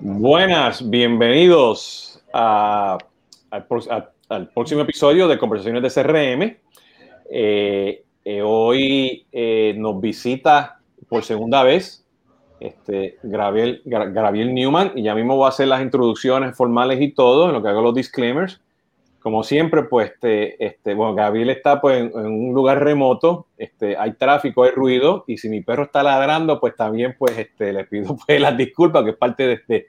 Buenas, bienvenidos al, próximo episodio de Conversaciones de CRM. Eh, eh, hoy eh, nos visita por segunda vez este, Gabriel, Newman y ya mismo voy a hacer las introducciones formales y todo, en lo que hago los disclaimers como siempre, pues, este, este, bueno, Gabriel está pues, en, un lugar remoto, este, hay tráfico, hay ruido, y si mi perro está ladrando, pues también, pues, este, le pido pues, las disculpas, que es parte de,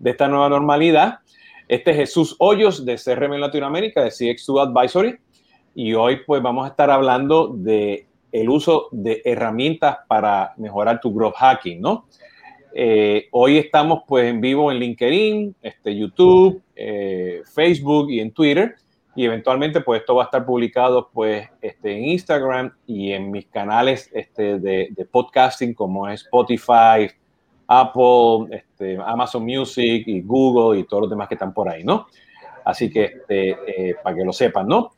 de esta nueva normalidad. Este es Jesús Hoyos de CRM Latinoamérica, de CX2 Advisory, y hoy, pues, vamos a estar hablando de uso de herramientas para mejorar tu growth hacking, ¿no? Eh, hoy estamos pues en vivo en LinkedIn, este, YouTube, eh, Facebook y en Twitter. Y eventualmente pues esto va a estar publicado pues este, en Instagram y en mis canales este, de, podcasting como es Spotify, Apple, Amazon Music y Google y todos los demás que están por ahí, ¿no? Así que eh, para que lo sepan, ¿no?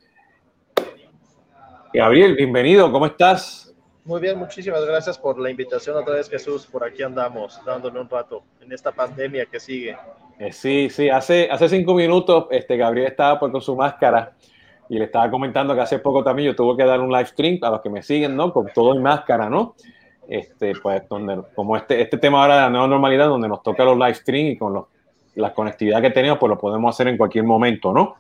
Gabriel, bienvenido, ¿cómo estás? Muy bien, muchísimas gracias por la invitación otra vez, Jesús. Por aquí andamos, dándole un rato en esta pandemia que sigue. Eh, sí, sí, hace, hace cinco minutos este, Gabriel estaba pues, con su máscara y le estaba comentando que hace poco también yo tuve que dar un live stream a los que me siguen, ¿no? Con todo en máscara, ¿no? Este, pues, donde, como este, este tema ahora de la nueva normalidad, donde nos toca los live stream y con los, la conectividad que tenemos, pues lo podemos hacer en cualquier momento, ¿no?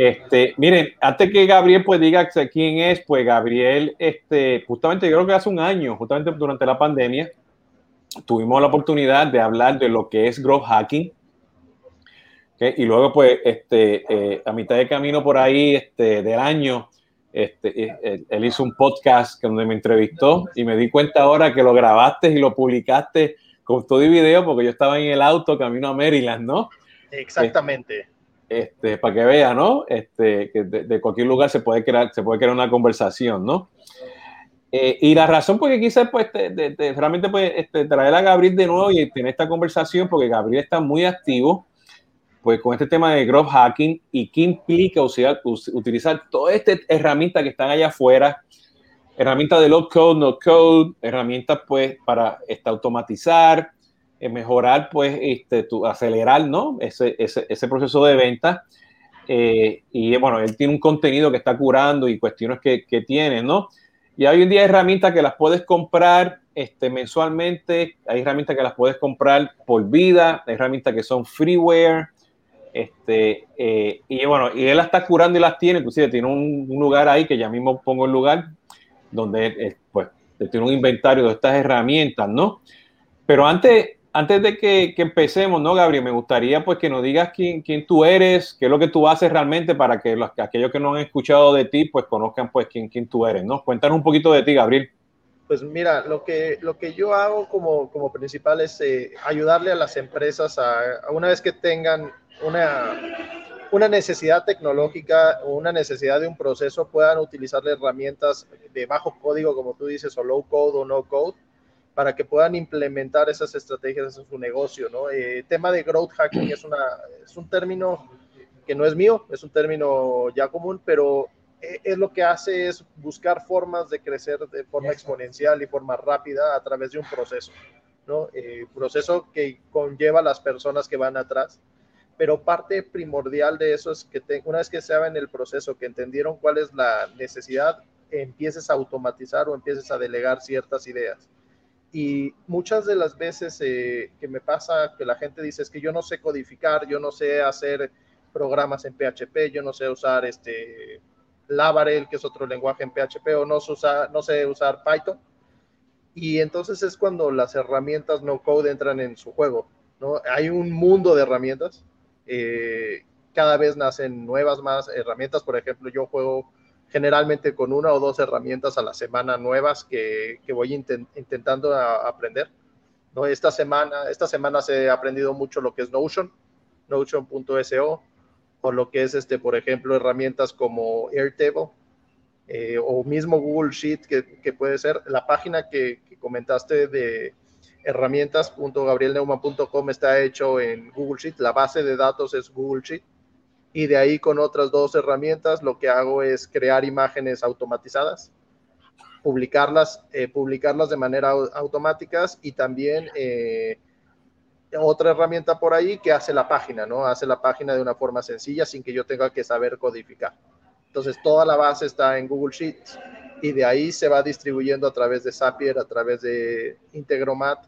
Este, miren, antes que Gabriel pues diga quién es, pues Gabriel, este, justamente yo creo que hace un año, justamente durante la pandemia, tuvimos la oportunidad de hablar de lo que es growth hacking. Y luego, pues, este, eh, a mitad de camino por ahí este, del año, este, eh, él hizo un podcast donde me entrevistó y me di cuenta ahora que lo grabaste y lo publicaste con todo y video porque yo estaba en el auto camino a Maryland, ¿no? Exactamente este, para que vea, ¿no? Este, que de, cualquier lugar se puede crear, se puede crear una conversación, ¿no? Eh, y la razón por que quise pues, realmente pues, este, traer a Gabriel de nuevo y tener esta conversación, porque Gabriel está muy activo pues, con este tema de growth hacking y qué implica utilizar, utilizar todas estas herramientas que están allá afuera, herramientas de low code, no code, herramientas pues para este, automatizar, mejorar, pues, este, tu, acelerar, ¿no? Ese, ese, ese proceso de venta. Eh, y bueno, él tiene un contenido que está curando y cuestiones que, que tiene, ¿no? Y hoy en día hay herramientas que las puedes comprar este, mensualmente, hay herramientas que las puedes comprar por vida, hay herramientas que son freeware, este, eh, y bueno, y él las está curando y las tiene, inclusive tiene un, un lugar ahí que ya mismo pongo el lugar, donde eh, pues tiene un inventario de estas herramientas, ¿no? Pero antes, antes de que, empecemos, ¿no, Gabriel? Me gustaría pues que nos digas quién, quién tú eres, qué es lo que tú haces realmente para que los, aquellos que no han escuchado de ti pues conozcan pues quién, quién tú eres, ¿no? Cuéntanos un poquito de ti, Gabriel. Pues mira, lo que, lo que yo hago como, como principal es eh, ayudarle a las empresas a, una vez que tengan una, una necesidad tecnológica o una necesidad de un proceso, puedan utilizar herramientas de bajo código, como tú dices, o low code o no code, para que puedan implementar esas estrategias en su negocio, ¿no? El eh, tema de growth hacking es, una, es un término que no es mío, es un término ya común, pero eh, es lo que hace es buscar formas de crecer de forma exponencial y forma rápida a través de un proceso, ¿no? Eh, proceso que conlleva a las personas que van atrás, pero parte primordial de eso es que una vez que se en el proceso, que entendieron cuál es la necesidad, empieces a automatizar o empieces a delegar ciertas ideas. Y muchas de las veces eh, que me pasa que la gente dice es que yo no sé codificar, yo no sé hacer programas en PHP, yo no sé usar este Laravel, que es otro lenguaje en PHP, o no, no sé usar Python. Y entonces es cuando las herramientas no code entran en su juego. ¿no? Hay un mundo de herramientas. Eh, cada vez nacen nuevas más herramientas. Por ejemplo, yo juego generalmente con una o dos herramientas a la semana nuevas que, que voy intentando aprender. ¿no? Esta, semana, esta semana se ha aprendido mucho lo que es Notion, notion.so, o lo que es, este, por ejemplo, herramientas como Airtable eh, o mismo Google Sheet, que, que, puede ser la página que, que comentaste de herramientas.gabrielneumann.com está hecho en Google Sheet, la base de datos es Google Sheet y de ahí con otras dos herramientas lo que hago es crear imágenes automatizadas publicarlas, publicarlas de manera automática y también otra herramienta por ahí que hace la página, ¿no? Hace la página de una forma sencilla sin que yo tenga que saber codificar. Entonces, toda la base está en Google Sheets y de ahí se va distribuyendo a través de Zapier, a través de Integromat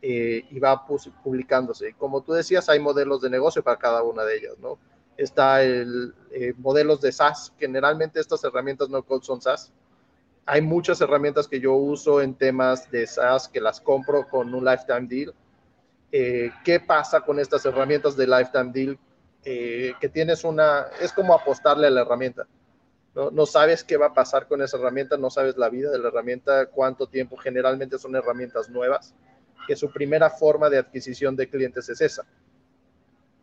eh, y va publicándose. Como tú decías, hay modelos de negocio para cada una de ellas, ¿no? Está el eh, modelos de SaaS. Generalmente estas herramientas no son SaaS. Hay muchas herramientas que yo uso en temas de SaaS que las compro con un lifetime deal eh, qué pasa con estas herramientas de Lifetime Deal, eh, que tienes una, es como apostarle a la herramienta. ¿no? no sabes qué va a pasar con esa herramienta, no sabes la vida de la herramienta, cuánto tiempo, generalmente son herramientas nuevas, que su primera forma de adquisición de clientes es esa.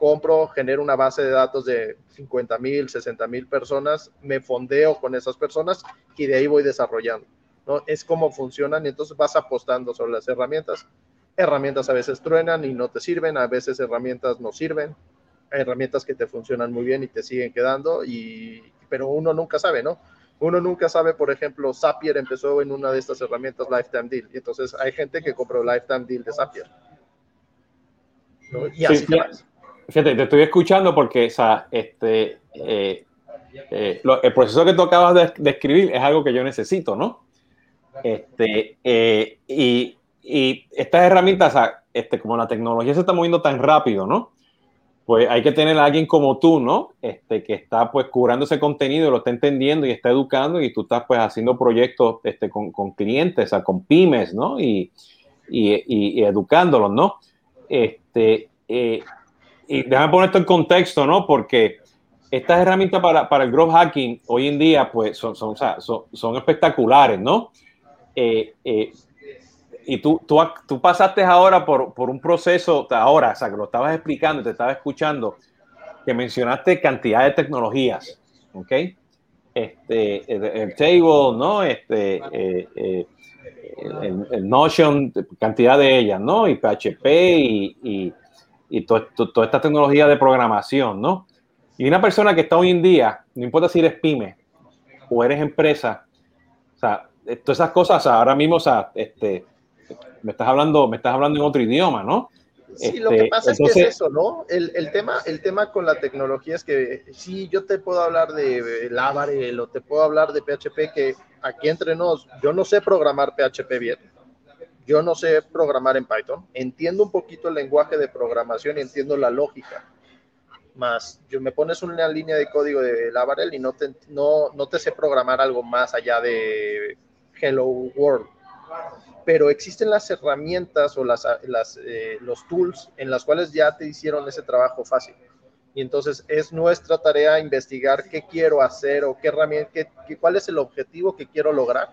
Compro, genero una base de datos de 50 mil, 60 mil personas, me fondeo con esas personas y de ahí voy desarrollando. ¿no? Es como funcionan y entonces vas apostando sobre las herramientas herramientas a veces truenan y no te sirven, a veces herramientas no sirven, hay herramientas que te funcionan muy bien y te siguen quedando, y, pero uno nunca sabe, ¿no? Uno nunca sabe, por ejemplo, Zapier empezó en una de estas herramientas Lifetime Deal, y entonces hay gente que compró Lifetime Deal de Zapier. Y así te Fíjate, te estoy escuchando porque, o sea, este, eh, eh, el proceso que tú acabas de describir es algo que yo necesito, ¿no? Este, eh, y y estas herramientas, este, como la tecnología se está moviendo tan rápido, ¿no? Pues hay que tener a alguien como tú, ¿no? Este, que está pues curando ese contenido, lo está entendiendo y está educando y tú estás pues haciendo proyectos este, con, con clientes, o sea, con pymes, ¿no? Y, y, y, educándolos, ¿no? Este, eh, y déjame poner esto en contexto, ¿no? Porque estas herramientas para, para el growth hacking hoy en día pues son, son, son, espectaculares, ¿no? Eh, eh, y tú, tú, tú pasaste ahora por, por, un proceso, ahora, o sea, que lo estabas explicando, te estaba escuchando, que mencionaste cantidad de tecnologías, ¿ok? Este, el, table, ¿no? Este, eh, el, Notion, cantidad de ellas, ¿no? Y PHP y, y toda esta tecnología de programación, ¿no? Y una persona que está hoy en día, no importa si eres pyme o eres empresa, o sea, todas esas cosas, ahora mismo, o sea, este, me estás hablando, me estás hablando en otro idioma, ¿no? Sí, lo que este, pasa es que es eso, ¿no? El, el, tema, el tema con la tecnología es que sí, yo te puedo hablar de Laravel o te puedo hablar de PHP, que aquí entre nos, yo no sé programar PHP bien, yo no sé programar en Python, entiendo un poquito el lenguaje de programación y entiendo la lógica, más yo me pones una línea de código de Laravel y no te, no, te sé programar algo más allá de Hello World pero existen las herramientas o las, eh, los tools en las cuales ya te hicieron ese trabajo fácil. Y entonces es nuestra tarea investigar qué quiero hacer o qué herramienta, qué, cuál es el objetivo que quiero lograr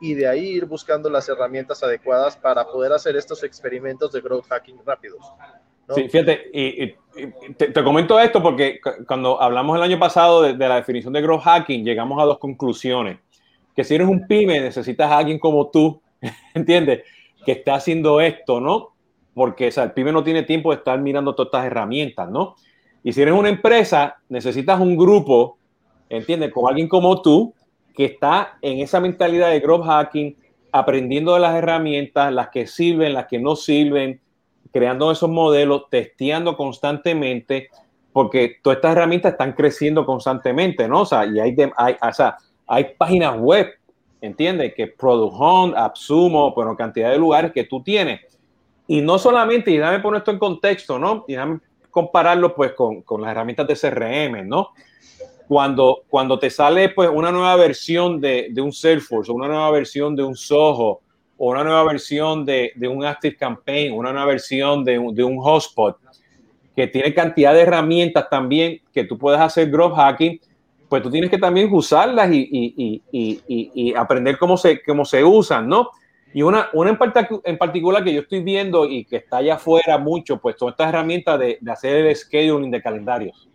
y de ahí ir buscando las herramientas adecuadas para poder hacer estos experimentos de growth hacking rápidos. Sí, fíjate, y, te, comento esto porque cuando hablamos el año pasado de, de, la definición de growth hacking, llegamos a dos conclusiones. Que si eres un pyme, necesitas a alguien como tú ¿entiendes? Que está haciendo esto, ¿no? Porque o el pyme no tiene tiempo de estar mirando todas estas herramientas, ¿no? Y si eres una empresa, necesitas un grupo, ¿entiendes? Con alguien como tú, que está en esa mentalidad de growth hacking, aprendiendo de las herramientas, las que sirven, las que no sirven, creando esos modelos, testeando constantemente, porque todas estas herramientas están creciendo constantemente, ¿no? O sea, y hay, hay, o sea, hay páginas web ¿entiendes? Que Product Hunt, AppSumo, bueno, cantidad de lugares que tú tienes. Y no solamente, y déjame poner esto en contexto, ¿no? Y déjame compararlo pues con, con las herramientas de CRM, ¿no? Cuando, cuando te sale pues una nueva versión de, de un Salesforce, una nueva versión de un Soho, o una nueva versión de, de un Active Campaign, una nueva versión de un, de un Hotspot, que tiene cantidad de herramientas también que tú puedes hacer growth hacking, pues tú tienes que también usarlas y, aprender cómo se, cómo se usan, ¿no? Y una, una en, particular que yo estoy viendo y que está allá afuera mucho, pues son estas herramientas de, hacer el scheduling de calendarios.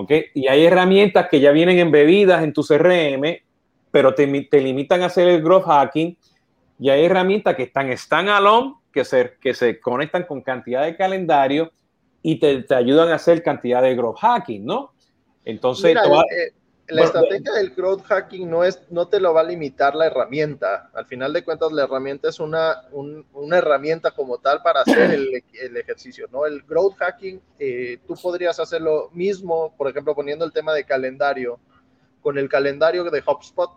¿Ok? Y hay herramientas que ya vienen embebidas en tu CRM, pero te, te limitan a hacer el growth hacking. Y hay herramientas que están standalone, que se, que se conectan con cantidad de calendario y te, te ayudan a hacer cantidad de growth hacking, ¿no? Entonces, eh, la estrategia del crowd hacking no, es, no te lo va a limitar la herramienta. Al final de cuentas, la herramienta es una, una herramienta como tal para hacer el, el ejercicio, ¿no? El crowd hacking, eh, tú podrías hacer lo mismo, por ejemplo, poniendo el tema de calendario, con el calendario de HubSpot,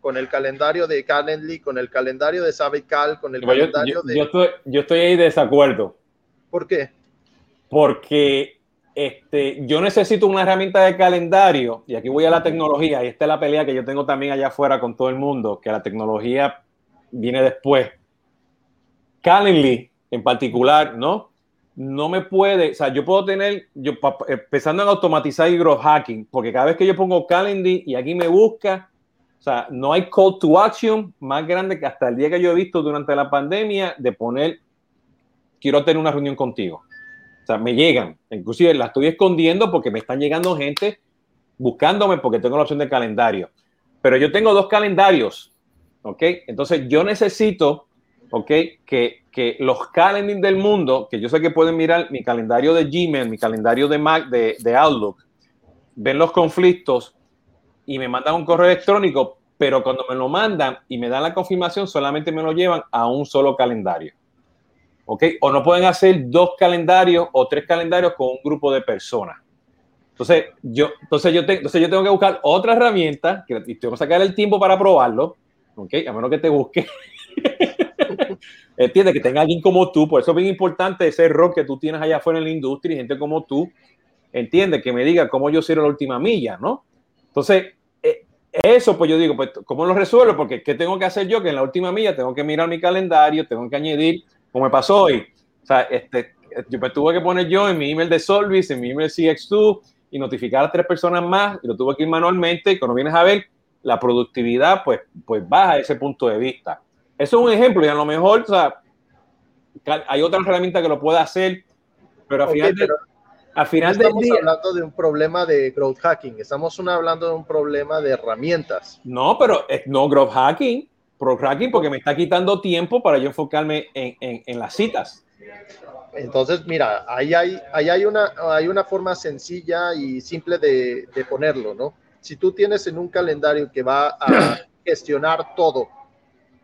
con el calendario de Calendly, con el calendario de Savical, con el calendario de... Yo estoy, yo estoy ahí de desacuerdo. ¿Por qué? Porque este, yo necesito una herramienta de calendario, y aquí voy a la tecnología, y esta es la pelea que yo tengo también allá afuera con todo el mundo, que la tecnología viene después. Calendly, en particular, ¿no? No me puede, o sea, yo puedo tener, yo empezando en automatizar y growth hacking, porque cada vez que yo pongo Calendly y aquí me busca, o sea, no hay call to action más grande que hasta el día que yo he visto durante la pandemia de poner, quiero tener una reunión contigo sea, me llegan. Inclusive la estoy escondiendo porque me están llegando gente buscándome porque tengo la opción de calendario. Pero yo tengo dos calendarios, ¿ok? Entonces yo necesito, ¿ok? Que, que los calendars del mundo, que yo sé que pueden mirar mi calendario de Gmail, mi calendario de Mac, de, de Outlook, ven los conflictos y me mandan un correo electrónico, pero cuando me lo mandan y me dan la confirmación, solamente me lo llevan a un solo calendario. ¿Ok? O no pueden hacer dos calendarios o tres calendarios con un grupo de personas. Entonces, yo, entonces, yo, entonces yo tengo que buscar otra herramienta, que y tengo que sacar el tiempo para probarlo, ¿ok? A menos que te busque. Entiende que tenga alguien como tú, por eso es bien importante ese rol que tú tienes allá afuera en la industria y gente como tú, entiende, que me diga cómo yo cierro la última milla, ¿no? Entonces, eh, eso pues yo digo, pues, ¿cómo lo resuelvo? Porque ¿qué tengo que hacer yo? Que en la última milla tengo que mirar mi calendario, tengo que añadir como me pasó hoy. O sea, este, yo me tuve que poner yo en mi email de Solvis, en mi email CX2 y notificar a tres personas más y lo tuve que ir manualmente y cuando vienes a ver la productividad pues, pues baja ese punto de vista. Eso es un ejemplo y a lo mejor, o sea, hay otra herramienta que lo puede hacer, pero al final, al final estamos hablando de un problema de growth hacking, estamos hablando de un problema de herramientas. No, pero no growth hacking pro hacking porque me está quitando tiempo para yo enfocarme en, en, las citas. Entonces, mira, ahí hay, ahí hay, una, hay una forma sencilla y simple de, de, ponerlo, ¿no? Si tú tienes en un calendario que va a gestionar todo,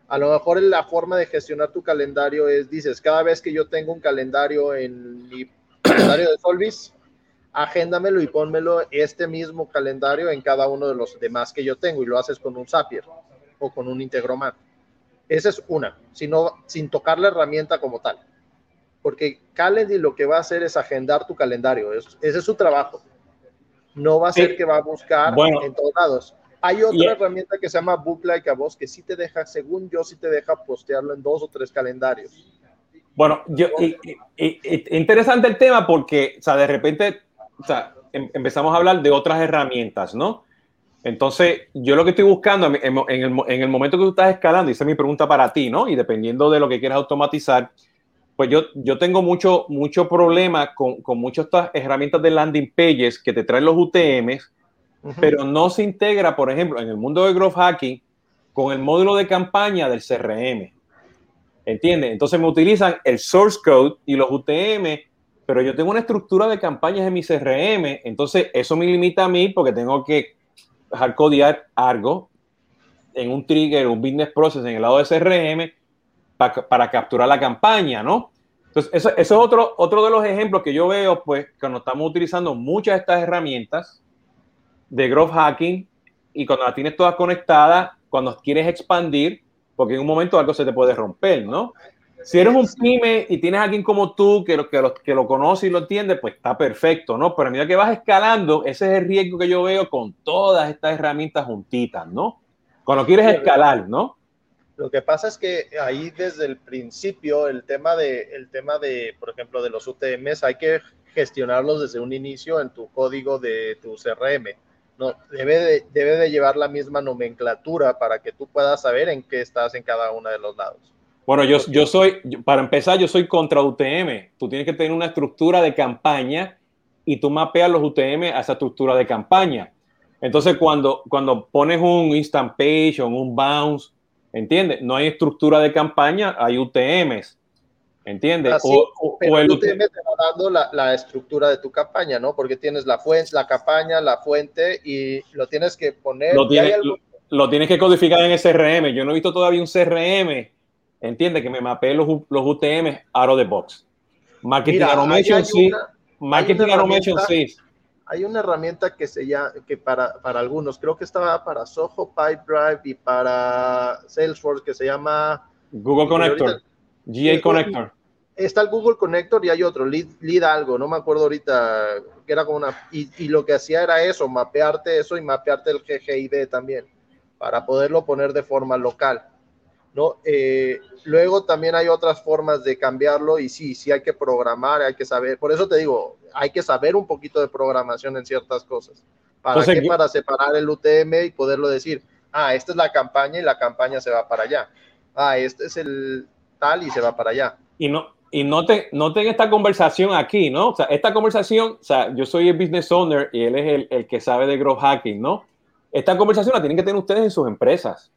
a lo mejor la forma de gestionar tu calendario es, dices, cada vez que yo tengo un calendario en mi calendario de Solvis, agéndamelo y pónmelo este mismo calendario en cada uno de los demás que yo tengo y lo haces con un Zapier o con un Integromat. Esa es una, sino, sin tocar la herramienta como tal. Porque Calendly lo que va a hacer es agendar tu calendario. ese es su trabajo. No va a ser que va a buscar en todos lados. Hay otra herramienta que se llama Book Like a Voz que sí te deja, según yo, sí te deja postearlo en dos o tres calendarios. Bueno, yo, interesante el tema porque, o sea, de repente, o sea, em, empezamos a hablar de otras herramientas, ¿no? Entonces, yo lo que estoy buscando en, el, momento que tú estás escalando, y esa es mi pregunta para ti, ¿no? Y dependiendo de lo que quieras automatizar, pues yo, yo tengo mucho, mucho problema con, con muchas estas herramientas de landing pages que te traen los UTMs, pero no se integra, por ejemplo, en el mundo de growth hacking con el módulo de campaña del CRM. ¿Entiendes? Entonces me utilizan el source code y los UTM, pero yo tengo una estructura de campañas en mi CRM, entonces eso me limita a mí porque tengo que codear algo en un trigger, un business process en el lado de CRM para, capturar la campaña, ¿no? Entonces, eso, es otro, otro de los ejemplos que yo veo, pues, cuando estamos utilizando muchas de estas herramientas de growth hacking y cuando las tienes todas conectadas, cuando quieres expandir, porque en un momento algo se te puede romper, ¿no? Si eres un pyme y tienes a alguien como tú que lo, que, lo, que lo conoce y lo entiende, pues está perfecto, ¿no? Pero a medida que vas escalando, ese es el riesgo que yo veo con todas estas herramientas juntitas, ¿no? Cuando quieres escalar, ¿no? Lo que pasa es que ahí desde el principio el tema de, el tema de, por ejemplo, de los UTMs hay que gestionarlos desde un inicio en tu código de tu CRM. No, debe de, debe de llevar la misma nomenclatura para que tú puedas saber en qué estás en cada uno de los lados. Bueno, yo, yo soy, para empezar, yo soy contra UTM. Tú tienes que tener una estructura de campaña y tú mapeas los UTM a esa estructura de campaña. Entonces, cuando, cuando pones un instant page o un bounce, ¿entiendes? No hay estructura de campaña, hay UTMs. ¿Entiendes? o, el UTM te va dando la, la, estructura de tu campaña, ¿no? Porque tienes la fuente, la campaña, la fuente y lo tienes que poner. Lo, lo, tienes que codificar en CRM. Yo no he visto todavía un CRM, entiende, que me mapee los, los UTM out of the box. Marketing Automation sí. Marketing Automation sí. Hay una herramienta que se llama, que para, para algunos, creo que estaba para Soho, Pipedrive y para Salesforce, que se llama Google Connector. GA Connector. Está el Google Connector y hay otro, lead, algo, no me acuerdo ahorita, que era como una... Y, lo que hacía era eso, mapearte eso y mapearte el GGID también, para poderlo poner de forma local. ¿No? Eh, luego también hay otras formas de cambiarlo y sí, sí hay que programar, hay que saber, por eso te digo, hay que saber un poquito de programación en ciertas cosas. ¿Para Para separar el UTM y poderlo decir, ah, esta es la campaña y la campaña se va para allá. Ah, este es el, y se va para allá. Y no, y noten, noten esta conversación aquí, ¿no? O sea, esta conversación, o sea, yo soy el business owner y él es el, el que sabe de growth hacking, ¿no? Esta conversación la tienen que tener ustedes en sus empresas.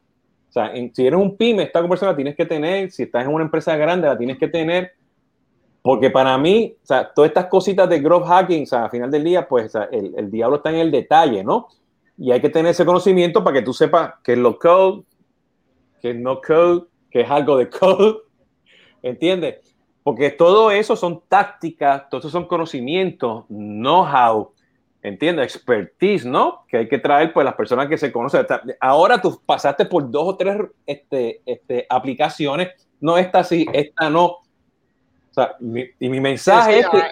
O sea, si eres un pyme, esta conversación la tienes que tener. Si estás en una empresa grande, la tienes que tener. Porque para mí, o sea, todas estas cositas de growth hacking, o sea, al final del día, pues el, el, diablo está en el detalle, ¿no? Y hay que tener ese conocimiento para que tú sepas que es low code, que es no code, que es algo de code, ¿Entiendes? Porque todo eso son tácticas, todo eso son conocimientos, know-how, ¿entiendes? Expertise, ¿no? Que hay que traer pues las personas que se conocen. Ahora tú pasaste por dos o tres este, este, aplicaciones, no esta sí, esta no. O sea, y mi mensaje es que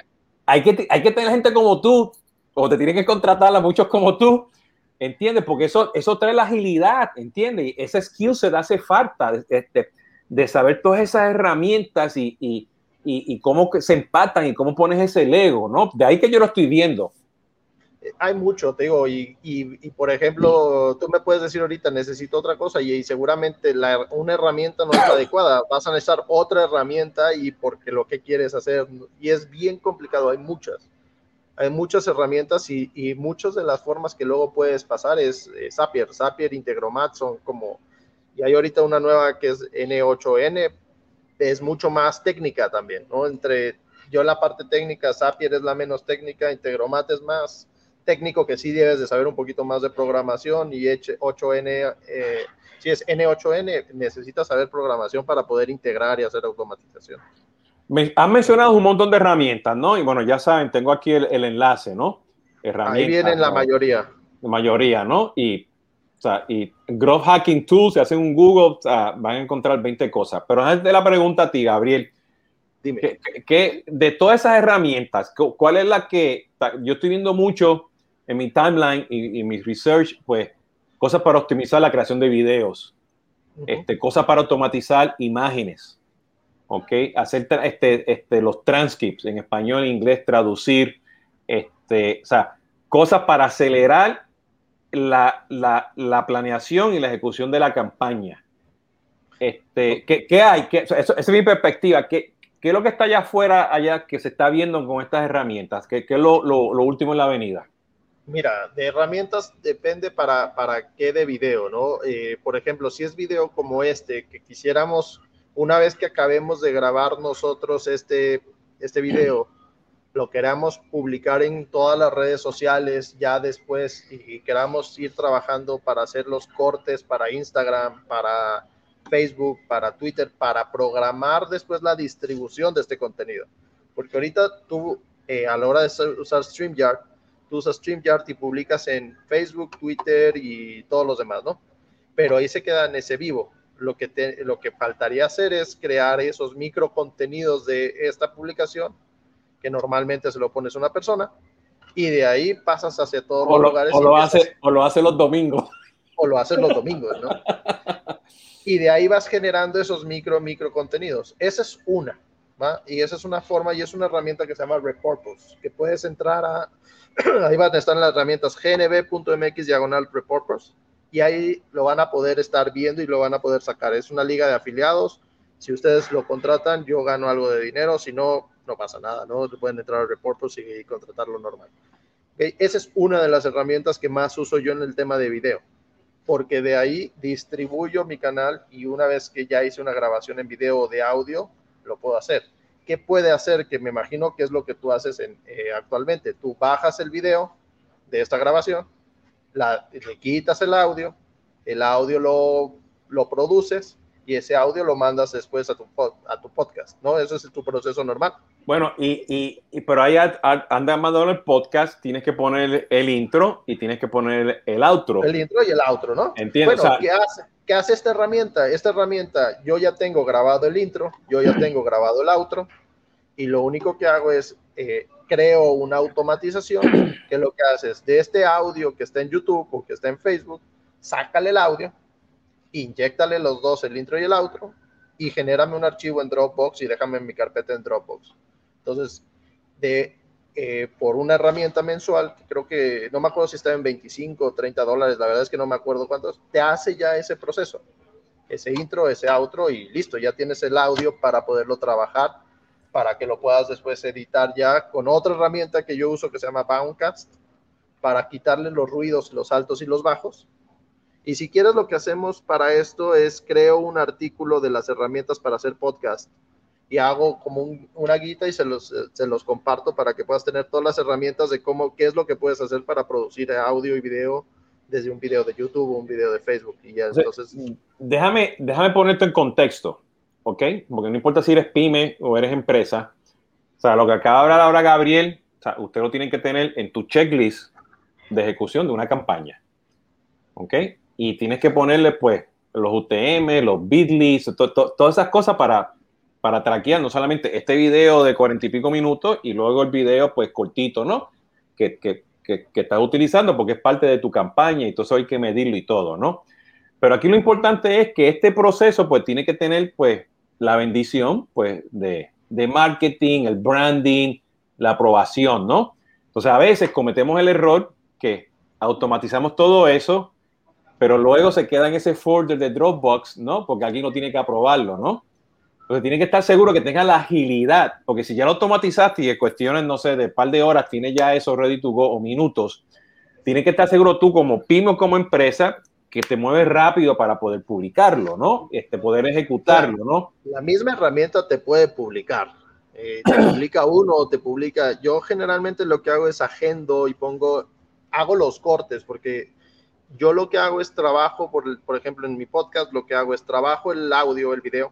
hay, que hay que tener gente como tú, o te tienen que contratar a muchos como tú, ¿entiendes? Porque eso, eso trae la agilidad, ¿entiendes? Y ese skill se hace falta. Este, de saber todas esas herramientas y, y, y, cómo se empatan y cómo pones ese Lego, ¿no? De ahí que yo lo estoy viendo. Hay mucho, te digo, y, por ejemplo, tú me puedes decir ahorita, necesito otra cosa y, seguramente una herramienta no es adecuada, vas a necesitar otra herramienta y porque lo que quieres hacer, y es bien complicado, hay muchas, hay muchas herramientas y, muchas de las formas que luego puedes pasar es eh, Zapier, Zapier, Integromat son como y hay ahorita una nueva que es N8N, es mucho más técnica también, ¿no? Entre yo la parte técnica, Zapier es la menos técnica, Integromat es más técnico que sí debes de saber un poquito más de programación y 8N, eh, si es N8N, necesitas saber programación para poder integrar y hacer automatización. Me, han mencionado un montón de herramientas, ¿no? Y bueno, ya saben, tengo aquí el, enlace, ¿no? Herramientas, Ahí vienen la mayoría. La mayoría, ¿no? Y o sea, y Growth Hacking Tools, si hacen un Google, van a encontrar 20 cosas. Pero antes de la pregunta a ti, Gabriel, Dime. Que, de todas esas herramientas, ¿cuál es la que yo estoy viendo mucho en mi timeline y, mi research? Pues cosas para optimizar la creación de videos, este, cosas para automatizar imágenes, ¿ok? Hacer este, este, los transcripts en español e inglés, traducir, este, o sea, cosas para acelerar la, la, la, planeación y la ejecución de la campaña. Este, ¿qué, qué hay? ¿Qué, esa es mi perspectiva. ¿Qué, ¿Qué, es lo que está allá afuera, allá que se está viendo con estas herramientas? ¿Qué, qué es lo, lo, lo, último en la avenida? Mira, de herramientas depende para, para qué de video, ¿no? Eh, por ejemplo, si es video como este, que quisiéramos, una vez que acabemos de grabar nosotros este, este video, lo queramos publicar en todas las redes sociales ya después y, queramos ir trabajando para hacer los cortes para Instagram, para Facebook, para Twitter, para programar después la distribución de este contenido. Porque ahorita tú, eh, a la hora de usar StreamYard, tú usas StreamYard y publicas en Facebook, Twitter y todos los demás, ¿no? Pero ahí se queda en ese vivo. Lo que, te, lo que faltaría hacer es crear esos micro contenidos de esta publicación que normalmente se lo pones a una persona, y de ahí pasas hacia todos los lugares. O lo, hace, o lo hace los domingos. O lo haces los domingos, ¿no? y de ahí vas generando esos micro, micro contenidos. Esa es una, Y esa es una forma y es una herramienta que se llama Repurpose, que puedes entrar a, ahí van a estar las herramientas gnb.mx diagonal Repurpose, y ahí lo van a poder estar viendo y lo van a poder sacar. Es una liga de afiliados. Si ustedes lo contratan, yo gano algo de dinero. Si no, no pasa nada, ¿no? Pueden entrar al report y contratarlo normal. Esa es una de las herramientas que más uso yo en el tema de video, porque de ahí distribuyo mi canal y una vez que ya hice una grabación en video o de audio, lo puedo hacer. ¿qué puede hacer? Que me imagino que es lo que tú haces en, eh, actualmente. Tú bajas el video de esta grabación, la, le quitas el audio, el audio lo, lo produces y ese audio lo mandas después a tu, a tu podcast, ¿no? Eso es tu proceso normal. Bueno, y, y, y pero ahí anda mandando el podcast, tienes que poner el intro y tienes que poner el outro. El intro y el outro, ¿no? Entiendo. Bueno, ¿qué, hace, ¿qué hace esta herramienta? Esta herramienta, yo ya tengo grabado el intro, yo ya tengo grabado el outro, y lo único que hago es eh, creo una automatización que lo que hace es de este audio que está en YouTube o que está en Facebook, sácale el audio inyectale los dos, el intro y el outro, y genérame un archivo en Dropbox y déjame en mi carpeta en Dropbox. Entonces, de, eh, por una herramienta mensual, creo que no me acuerdo si está en 25 o 30 dólares, la verdad es que no me acuerdo cuántos, te hace ya ese proceso, ese intro, ese outro y listo, ya tienes el audio para poderlo trabajar, para que lo puedas después editar ya con otra herramienta que yo uso que se llama Boundcast, para quitarle los ruidos, los altos y los bajos y si quieres, lo que hacemos para esto es creo un artículo de las herramientas para hacer podcast y hago como una guita y se los, se los comparto para que puedas tener todas las herramientas de cómo, qué es lo que puedes hacer para producir audio y video desde un video de YouTube o un video de Facebook. Y ya, entonces... Déjame, déjame ponerte en contexto, ¿ok? Porque no importa si eres pyme o eres empresa. O sea, lo que acaba de hablar ahora Gabriel, o sea, usted lo tiene que tener en tu checklist de ejecución de una campaña. ¿Ok? Y tienes que ponerle pues los UTM, los bitlis, todas esas cosas para, para traquear no solamente este video de cuarenta y pico minutos y luego el video pues cortito, ¿no? Que, que, que, que, estás utilizando porque es parte de tu campaña y entonces hay que medirlo y todo, ¿no? Pero aquí lo importante es que este proceso pues tiene que tener pues la bendición pues de, de marketing, el branding, la aprobación, ¿no? Entonces a veces cometemos el error que automatizamos todo eso pero luego se queda en ese folder de Dropbox, ¿no? Porque aquí no tiene que aprobarlo, ¿no? Entonces tiene que estar seguro que tenga la agilidad, porque si ya lo automatizaste y en cuestiones, no sé, de par de horas tiene ya eso ready to go o minutos, tiene que estar seguro tú como pyme como empresa que te mueves rápido para poder publicarlo, ¿no? Este, poder ejecutarlo, ¿no? La misma herramienta te puede publicar. Eh, te publica uno o te publica. Yo generalmente lo que hago es agendo y pongo, hago los cortes, porque yo lo que hago es trabajo, por, por ejemplo, en mi podcast, lo que hago es trabajo el audio, el video.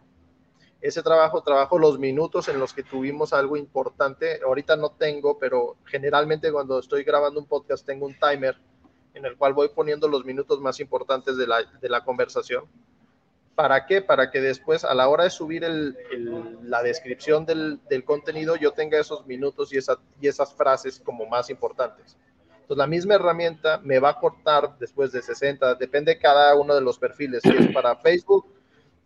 Ese trabajo, trabajo los minutos en los que tuvimos algo importante. Ahorita no tengo, pero generalmente cuando estoy grabando un podcast tengo un timer en el cual voy poniendo los minutos más importantes de la, de la conversación. ¿Para qué? Para que después a la hora de subir el, la descripción del, del, contenido yo tenga esos minutos y, esa, y esas frases como más importantes. Entonces, la misma herramienta me va a cortar después de 60, depende cada uno de los perfiles. Si es para Facebook,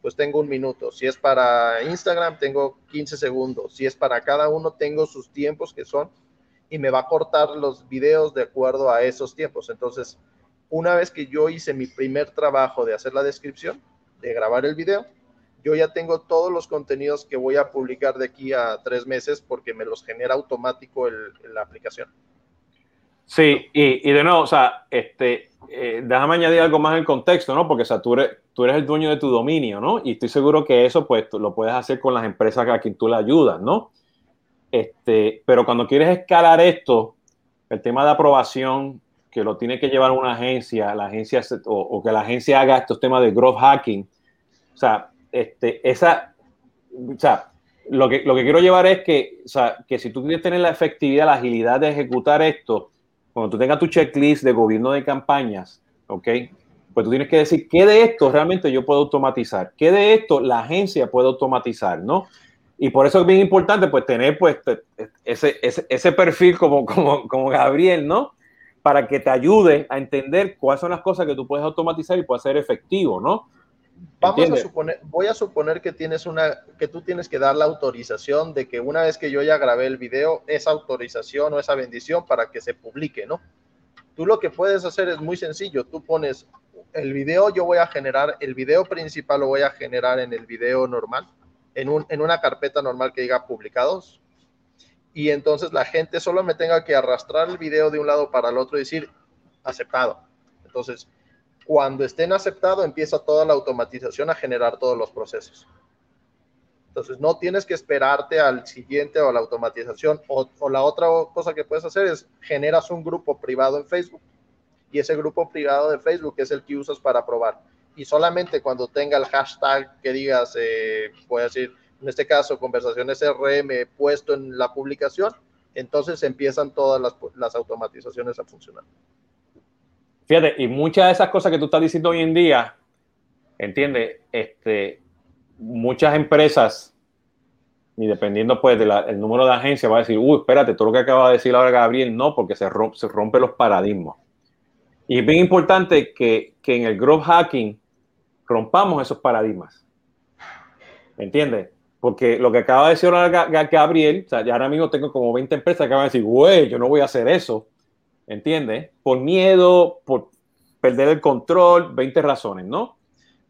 pues tengo un minuto. Si es para Instagram, tengo 15 segundos. Si es para cada uno, tengo sus tiempos que son y me va a cortar los videos de acuerdo a esos tiempos. Entonces, una vez que yo hice mi primer trabajo de hacer la descripción, de grabar el video, yo ya tengo todos los contenidos que voy a publicar de aquí a tres meses porque me los genera automático la aplicación. Sí, y, de nuevo, o sea, este, eh, déjame añadir algo más en contexto, ¿no? Porque, o sea, tú eres, tú eres el dueño de tu dominio, ¿no? Y estoy seguro que eso, pues, lo puedes hacer con las empresas a quien tú le ayudas, ¿no? Este, pero cuando quieres escalar esto, el tema de aprobación, que lo tiene que llevar una agencia, la agencia, o, que la agencia haga estos temas de growth hacking, o sea, este, esa, o sea, lo que, lo que quiero llevar es que, o sea, que si tú quieres tener la efectividad, la agilidad de ejecutar esto, cuando tú tengas tu checklist de gobierno de campañas, ¿ok? Pues tú tienes que decir qué de esto realmente yo puedo automatizar, qué de esto la agencia puede automatizar, ¿no? Y por eso es bien importante, pues, tener, pues, ese, ese, ese perfil como, como, como Gabriel, ¿no? Para que te ayude a entender cuáles son las cosas que tú puedes automatizar y puedes ser efectivo, ¿no? Vamos a suponer, voy a suponer que tienes una, que tú tienes que dar la autorización de que una vez que yo ya grabé el video, esa autorización o esa bendición para que se publique, ¿no? Tú lo que puedes hacer es muy sencillo, tú pones el video, yo voy a generar, el video principal lo voy a generar en el video normal, en, un, en una carpeta normal que diga publicados, y entonces la gente solo me tenga que arrastrar el video de un lado para el otro y decir aceptado. Entonces, cuando estén aceptados, empieza toda la automatización a generar todos los procesos. Entonces no tienes que esperarte al siguiente o a la automatización. O, la otra cosa que puedes hacer es generas un grupo privado en Facebook y ese grupo privado de Facebook es el que usas para probar. Y solamente cuando tenga el hashtag que digas, eh, voy a decir, en este caso, conversaciones RM puesto en la publicación, entonces empiezan todas las, las automatizaciones a funcionar. Fíjate, y muchas de esas cosas que tú estás diciendo hoy en día, entiende, este, muchas empresas, y dependiendo pues del número de agencias, va a decir, uy, espérate, todo lo que acaba de decir ahora Gabriel, no, porque se rompe, se rompe los paradigmas. Y es bien importante que, que en el growth hacking rompamos esos paradigmas. ¿Entiendes? Porque lo que acaba de decir ahora Gabriel, o sea, ya ahora mismo tengo como 20 empresas que acaban de decir, güey, yo no voy a hacer eso. ¿Entiendes? Por miedo, por perder el control, 20 razones, ¿no?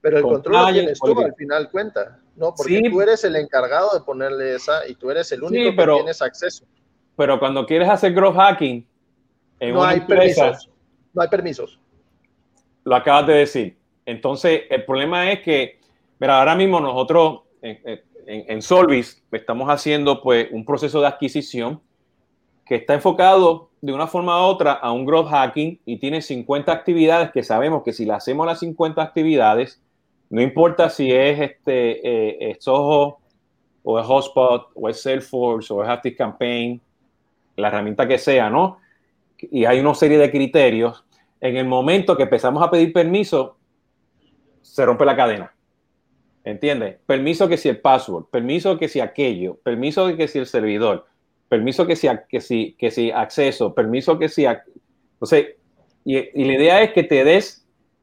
Pero el control lo tienes tú al final cuenta, ¿no? Porque tú eres el encargado de ponerle esa y tú eres el único que tienes acceso. Pero cuando quieres hacer growth hacking, no hay permisos. No hay permisos. Lo acabas de decir. Entonces, el problema es que, mira, ahora mismo nosotros en, en, Solvis estamos haciendo pues un proceso de adquisición que está enfocado de una forma u otra a un growth hacking y tiene 50 actividades que sabemos que si le hacemos las 50 actividades, no importa si es este eh, Soho o es Hotspot o es Salesforce o es ActiveCampaign, la herramienta que sea, ¿no? Y hay una serie de criterios. En el momento que empezamos a pedir permiso, se rompe la cadena. ¿Entiendes? Permiso que si el password, permiso que si aquello, permiso que si el servidor, permiso que si, que si, que si acceso, permiso que si... Entonces, y, y la idea es que te des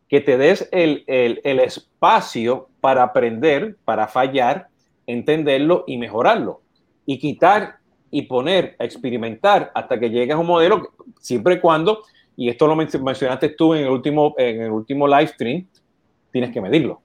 que te des el, espacio para aprender, para fallar, entenderlo y mejorarlo. Y quitar y poner, experimentar hasta que llegues a un modelo, siempre y cuando, y esto lo mencionaste tú en el último, en el último live stream, tienes que medirlo.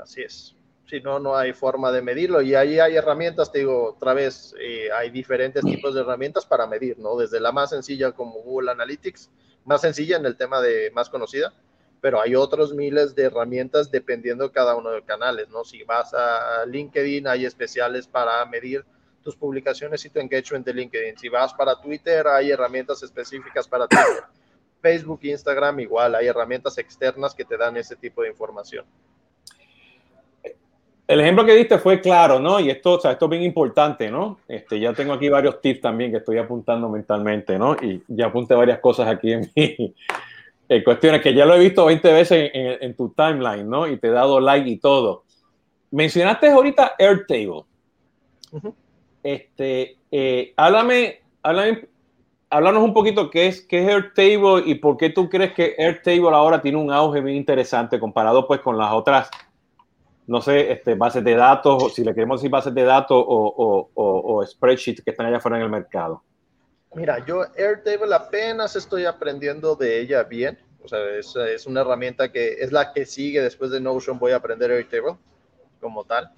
Así es. Si no, no hay forma de medirlo. Y ahí hay herramientas, te digo, otra vez, eh, hay diferentes tipos de herramientas para medir, ¿no? Desde la más sencilla como Google Analytics, más sencilla en el tema de más conocida, pero hay otros miles de herramientas dependiendo de cada uno de los canales, ¿no? Si vas a LinkedIn, hay especiales para medir tus publicaciones y tu engagement de LinkedIn. Si vas para Twitter, hay herramientas específicas para Twitter. Facebook, Instagram, igual, hay herramientas externas que te dan ese tipo de información. El ejemplo que diste fue claro, ¿no? Y esto, o sea, esto es bien importante, ¿no? Este, ya tengo aquí varios tips también que estoy apuntando mentalmente, ¿no? Y ya apunté varias cosas aquí en mi, eh, cuestiones que ya lo he visto 20 veces en, tu timeline, ¿no? Y te he dado like y todo. Mencionaste ahorita Airtable. Este, eh, háblame, háblame, háblanos un poquito qué es, qué es Airtable y por qué tú crees que Airtable ahora tiene un auge bien interesante comparado pues con las otras, no sé, este, bases de datos, si le queremos decir bases de datos o, o, o spreadsheets que están allá afuera en el mercado. Mira, yo Airtable apenas estoy aprendiendo de ella bien. O sea, es, es, una herramienta que es la que sigue después de Notion. Voy a aprender Airtable como tal.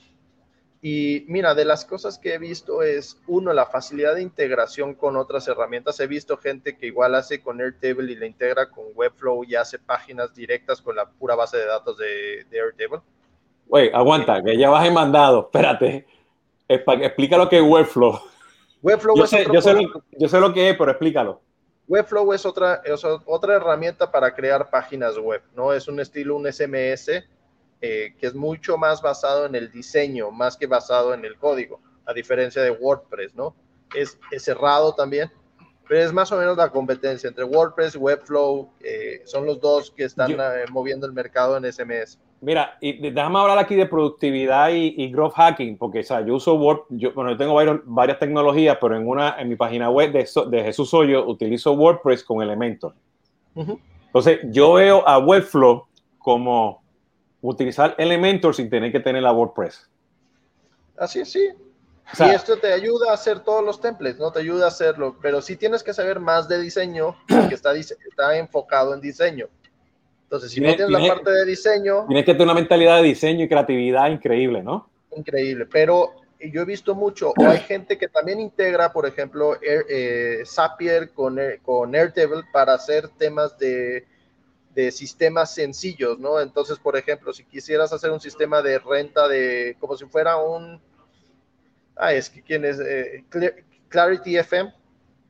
Y mira, de las cosas que he visto es, uno, la facilidad de integración con otras herramientas. He visto gente que igual hace con Airtable y la integra con Webflow y hace páginas directas con la pura base de datos de, de Airtable. Güey, aguanta, que ya vas en mandado. Espérate. Explica lo que es Webflow. Webflow yo, sé, yo, sé lo, yo sé lo que es, pero explícalo. Webflow es otra, es otra herramienta para crear páginas web, ¿no? Es un estilo, un SMS, eh, que es mucho más basado en el diseño, más que basado en el código, a diferencia de WordPress, ¿no? Es, es cerrado también, pero es más o menos la competencia entre WordPress y Webflow, eh, son los dos que están eh, moviendo el mercado en SMS. Mira, y déjame hablar aquí de productividad y, growth hacking, porque o sea, yo uso Word, yo, bueno, yo tengo varias tecnologías, pero en una, en mi página web de, de Jesús Hoyo utilizo WordPress con Elementor. Entonces, yo veo a Webflow como utilizar Elementor sin tener que tener la WordPress. Así sí. Y esto te ayuda a hacer todos los templates, no te ayuda a hacerlo, pero sí tienes que saber más de diseño, porque está, está enfocado en diseño. Entonces, si no tienes la parte de diseño... Tienes que tener una mentalidad de diseño y creatividad increíble, ¿no? Increíble, pero yo he visto mucho, o hay gente que también integra, por ejemplo, eh, Zapier con, con Airtable para hacer temas de, de sistemas sencillos, ¿no? Entonces, por ejemplo, si quisieras hacer un sistema de renta de, como si fuera un, ah, es que quién es, eh, Clarity FM,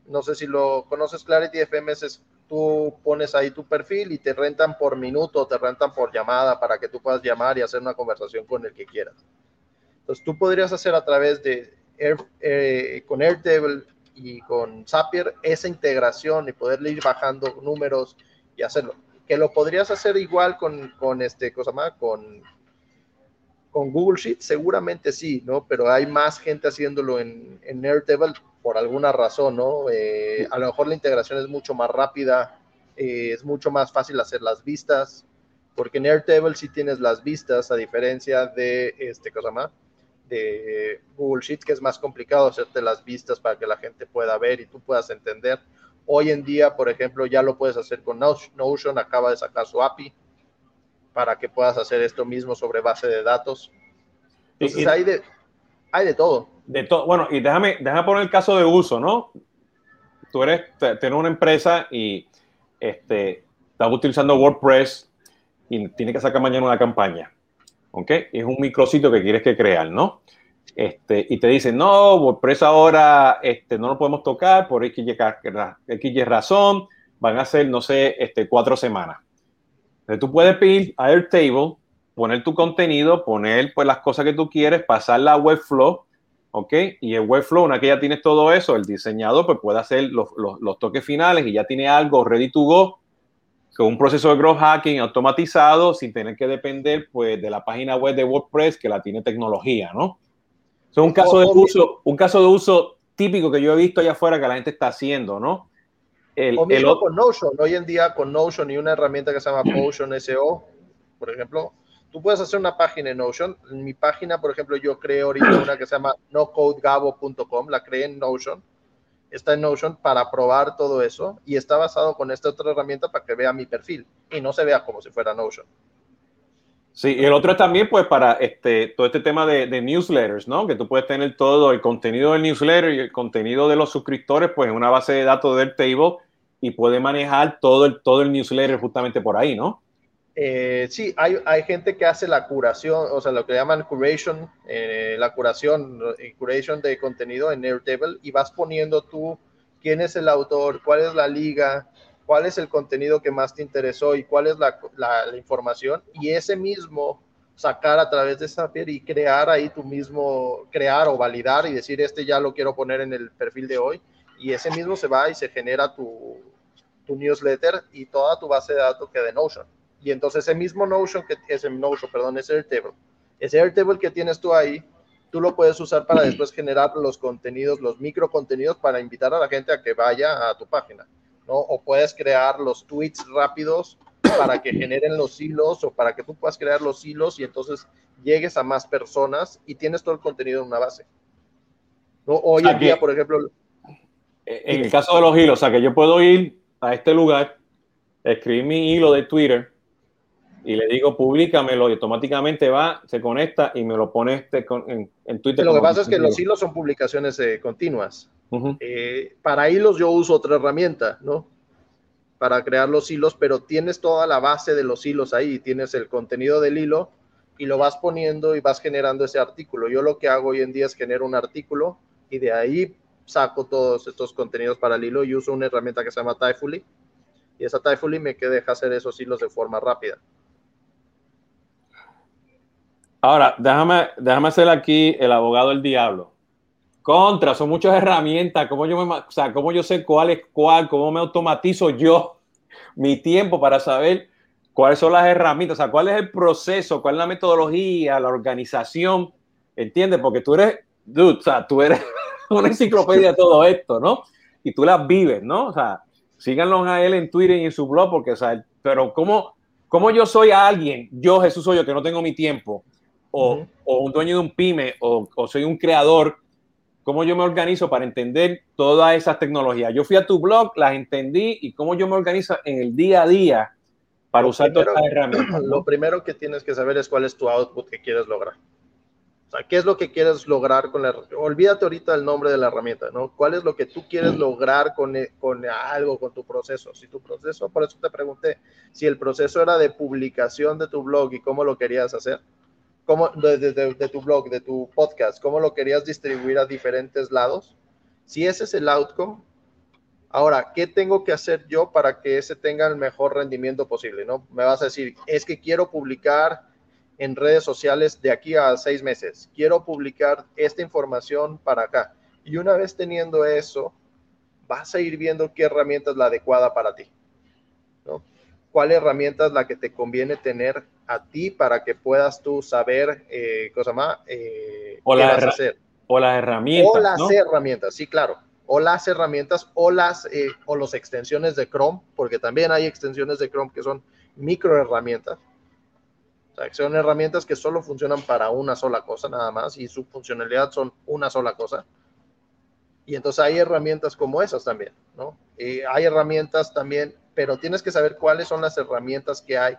no sé si lo conoces, Clarity FM es, tú pones ahí tu perfil y te rentan por minuto, te rentan por llamada para que tú puedas llamar y hacer una conversación con el que quieras. Entonces, tú podrías hacer a través de eh, con Airtable y con Zapier esa integración y poderle ir bajando números y hacerlo. Que lo podrías hacer igual con, con este cosa más, con, con Google Sheets, seguramente sí, ¿no? Pero hay más gente haciéndolo en, en Airtable por alguna razón, ¿no? Eh, a lo mejor la integración es mucho más rápida, eh, es mucho más fácil hacer las vistas, porque en Airtable sí tienes las vistas, a diferencia de este cosa más, de Google Sheets, que es más complicado hacerte las vistas para que la gente pueda ver y tú puedas entender. Hoy en día, por ejemplo, ya lo puedes hacer con Notion, acaba de sacar su API para que puedas hacer esto mismo sobre base de datos. Entonces, hay, de, hay de todo. De todo. Bueno, y déjame, déjame poner el caso de uso, ¿no? Tú eres, tienes una empresa y este, estás utilizando WordPress y tienes que sacar mañana una campaña. ¿Ok? Es un micrositio que quieres que crear, ¿no? Este, y te dicen, no, WordPress ahora este, no lo podemos tocar por X, y razón, van a ser, no sé, este, cuatro semanas. Entonces tú puedes pedir a Airtable, poner tu contenido, poner pues las cosas que tú quieres, pasar la Webflow, ¿ok? Y el Webflow, una que ya tienes todo eso, el diseñador pues puede hacer los, los, los toques finales y ya tiene algo ready to go, con un proceso de growth hacking automatizado sin tener que depender pues de la página web de WordPress que la tiene tecnología, ¿no? Es un caso de uso, un caso de uso típico que yo he visto allá afuera que la gente está haciendo, ¿no? El, o mismo con Notion. Hoy en día con Notion y una herramienta que se llama Potion SEO, por ejemplo, tú puedes hacer una página en Notion. En mi página, por ejemplo, yo creo ahorita una que se llama nocodegabo.com, la creé en Notion. Está en Notion para probar todo eso y está basado con esta otra herramienta para que vea mi perfil y no se vea como si fuera Notion. Sí, y el otro es también pues para este, todo este tema de, newsletters, ¿no? Que tú puedes tener todo el contenido del newsletter y el contenido de los suscriptores pues en una base de datos del table y puede manejar todo el, todo el newsletter justamente por ahí, ¿no? Eh, sí, hay, hay, gente que hace la curación, o sea, lo que llaman curation, eh, la curación, eh, curation de contenido en Airtable y vas poniendo tú quién es el autor, cuál es la liga, cuál es el contenido que más te interesó y cuál es la, la, información y ese mismo sacar a través de Zapier y crear ahí tu mismo, crear o validar y decir, este ya lo quiero poner en el perfil de hoy y ese mismo se va y se genera tu, tu newsletter y toda tu base de datos que de Notion. Y entonces ese mismo Notion, que es el Notion, perdón, ese Airtable, ese Airtable que tienes tú ahí, tú lo puedes usar para después generar los contenidos, los micro contenidos para invitar a la gente a que vaya a tu página. ¿No? O puedes crear los tweets rápidos para que generen los hilos o para que tú puedas crear los hilos y entonces llegues a más personas y tienes todo el contenido en una base. ¿no? Hoy en día, por ejemplo... En el caso de los hilos, o sea, que yo puedo ir a este lugar, escribir mi hilo de Twitter y le digo, públicamelo y automáticamente va, se conecta y me lo pone este en, en, Twitter. Lo que pasa es que los hilos son publicaciones eh, continuas. Eh, para hilos yo uso otra herramienta, ¿no? Para crear los hilos, pero tienes toda la base de los hilos ahí, tienes el contenido del hilo y lo vas poniendo y vas generando ese artículo. Yo lo que hago hoy en día es generar un artículo y de ahí saco todos estos contenidos para el hilo y uso una herramienta que se llama Typholy y esa Typholy me deja hacer esos hilos de forma rápida. Ahora, déjame, déjame ser aquí el abogado del diablo. Contra, son muchas herramientas. ¿Cómo yo, me, o sea, cómo yo sé cuál es cuál? ¿Cómo me automatizo yo mi tiempo para saber cuáles son las herramientas? O sea, cuál es el proceso, cuál es la metodología, la organización. ¿Entiendes? Porque tú eres, dude, o sea, tú eres una enciclopedia de todo esto, ¿no? Y tú las vives, ¿no? O sea, síganlo a él en Twitter y en su blog, porque, o sea, pero ¿cómo, cómo yo soy a alguien, yo Jesús soy yo, que no tengo mi tiempo, o, o un dueño de un pyme, o, o soy un creador cómo yo me organizo para entender todas esas tecnologías. Yo fui a tu blog, las entendí y cómo yo me organizo en el día a día para usar todas estas herramientas. Lo primero que tienes que saber es cuál es tu output que quieres lograr. O ¿qué es lo que quieres lograr con la Olvídate ahorita del nombre de la herramienta, ¿no? ¿Cuál es lo que tú quieres lograr con, e, con algo, con tu proceso? Si tu proceso, por eso te pregunté, si el proceso era de publicación de tu blog y cómo lo querías hacer, cómo, de, de tu blog, de tu podcast, cómo lo querías distribuir a diferentes lados. Si ese es el outcome, Ahora, ¿qué tengo que hacer yo para que ese tenga el mejor rendimiento posible? ¿no? Me vas a decir, es que quiero publicar en redes sociales de aquí a seis meses. Quiero publicar esta información para acá. Y una vez teniendo eso, vas a ir viendo qué herramienta es la adecuada para ti. ¿no? ¿Cuál herramienta es la que te conviene tener a ti para que puedas tú saber, eh, cosa más, eh, o, qué vas a hacer? o las herramientas. O las herramientas, sí, claro o las herramientas o las eh, o las extensiones de Chrome, porque también hay extensiones de Chrome que son micro herramientas. O sea, que son herramientas que solo funcionan para una sola cosa nada más y su funcionalidad son una sola cosa. Y entonces hay herramientas como esas también, ¿no? Y hay herramientas también, pero tienes que saber cuáles son las herramientas que hay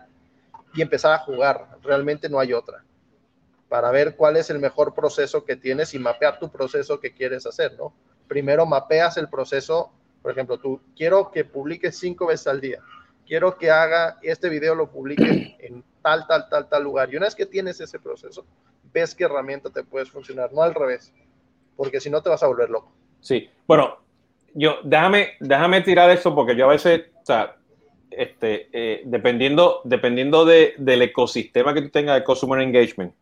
y empezar a jugar. Realmente no hay otra. Para ver cuál es el mejor proceso que tienes y mapear tu proceso que quieres hacer, ¿no? primero mapeas el proceso. Por ejemplo, tú quiero que publique cinco veces al día. Quiero que haga este video, lo publique en tal, tal, tal, tal lugar. Y una vez que tienes ese proceso, ves qué herramienta te puedes funcionar, no al revés, porque si no te vas a volver loco. Sí, bueno, yo déjame, déjame tirar eso porque yo a veces, este, eh, dependiendo, dependiendo de, del ecosistema que tú tengas de Customer Engagement,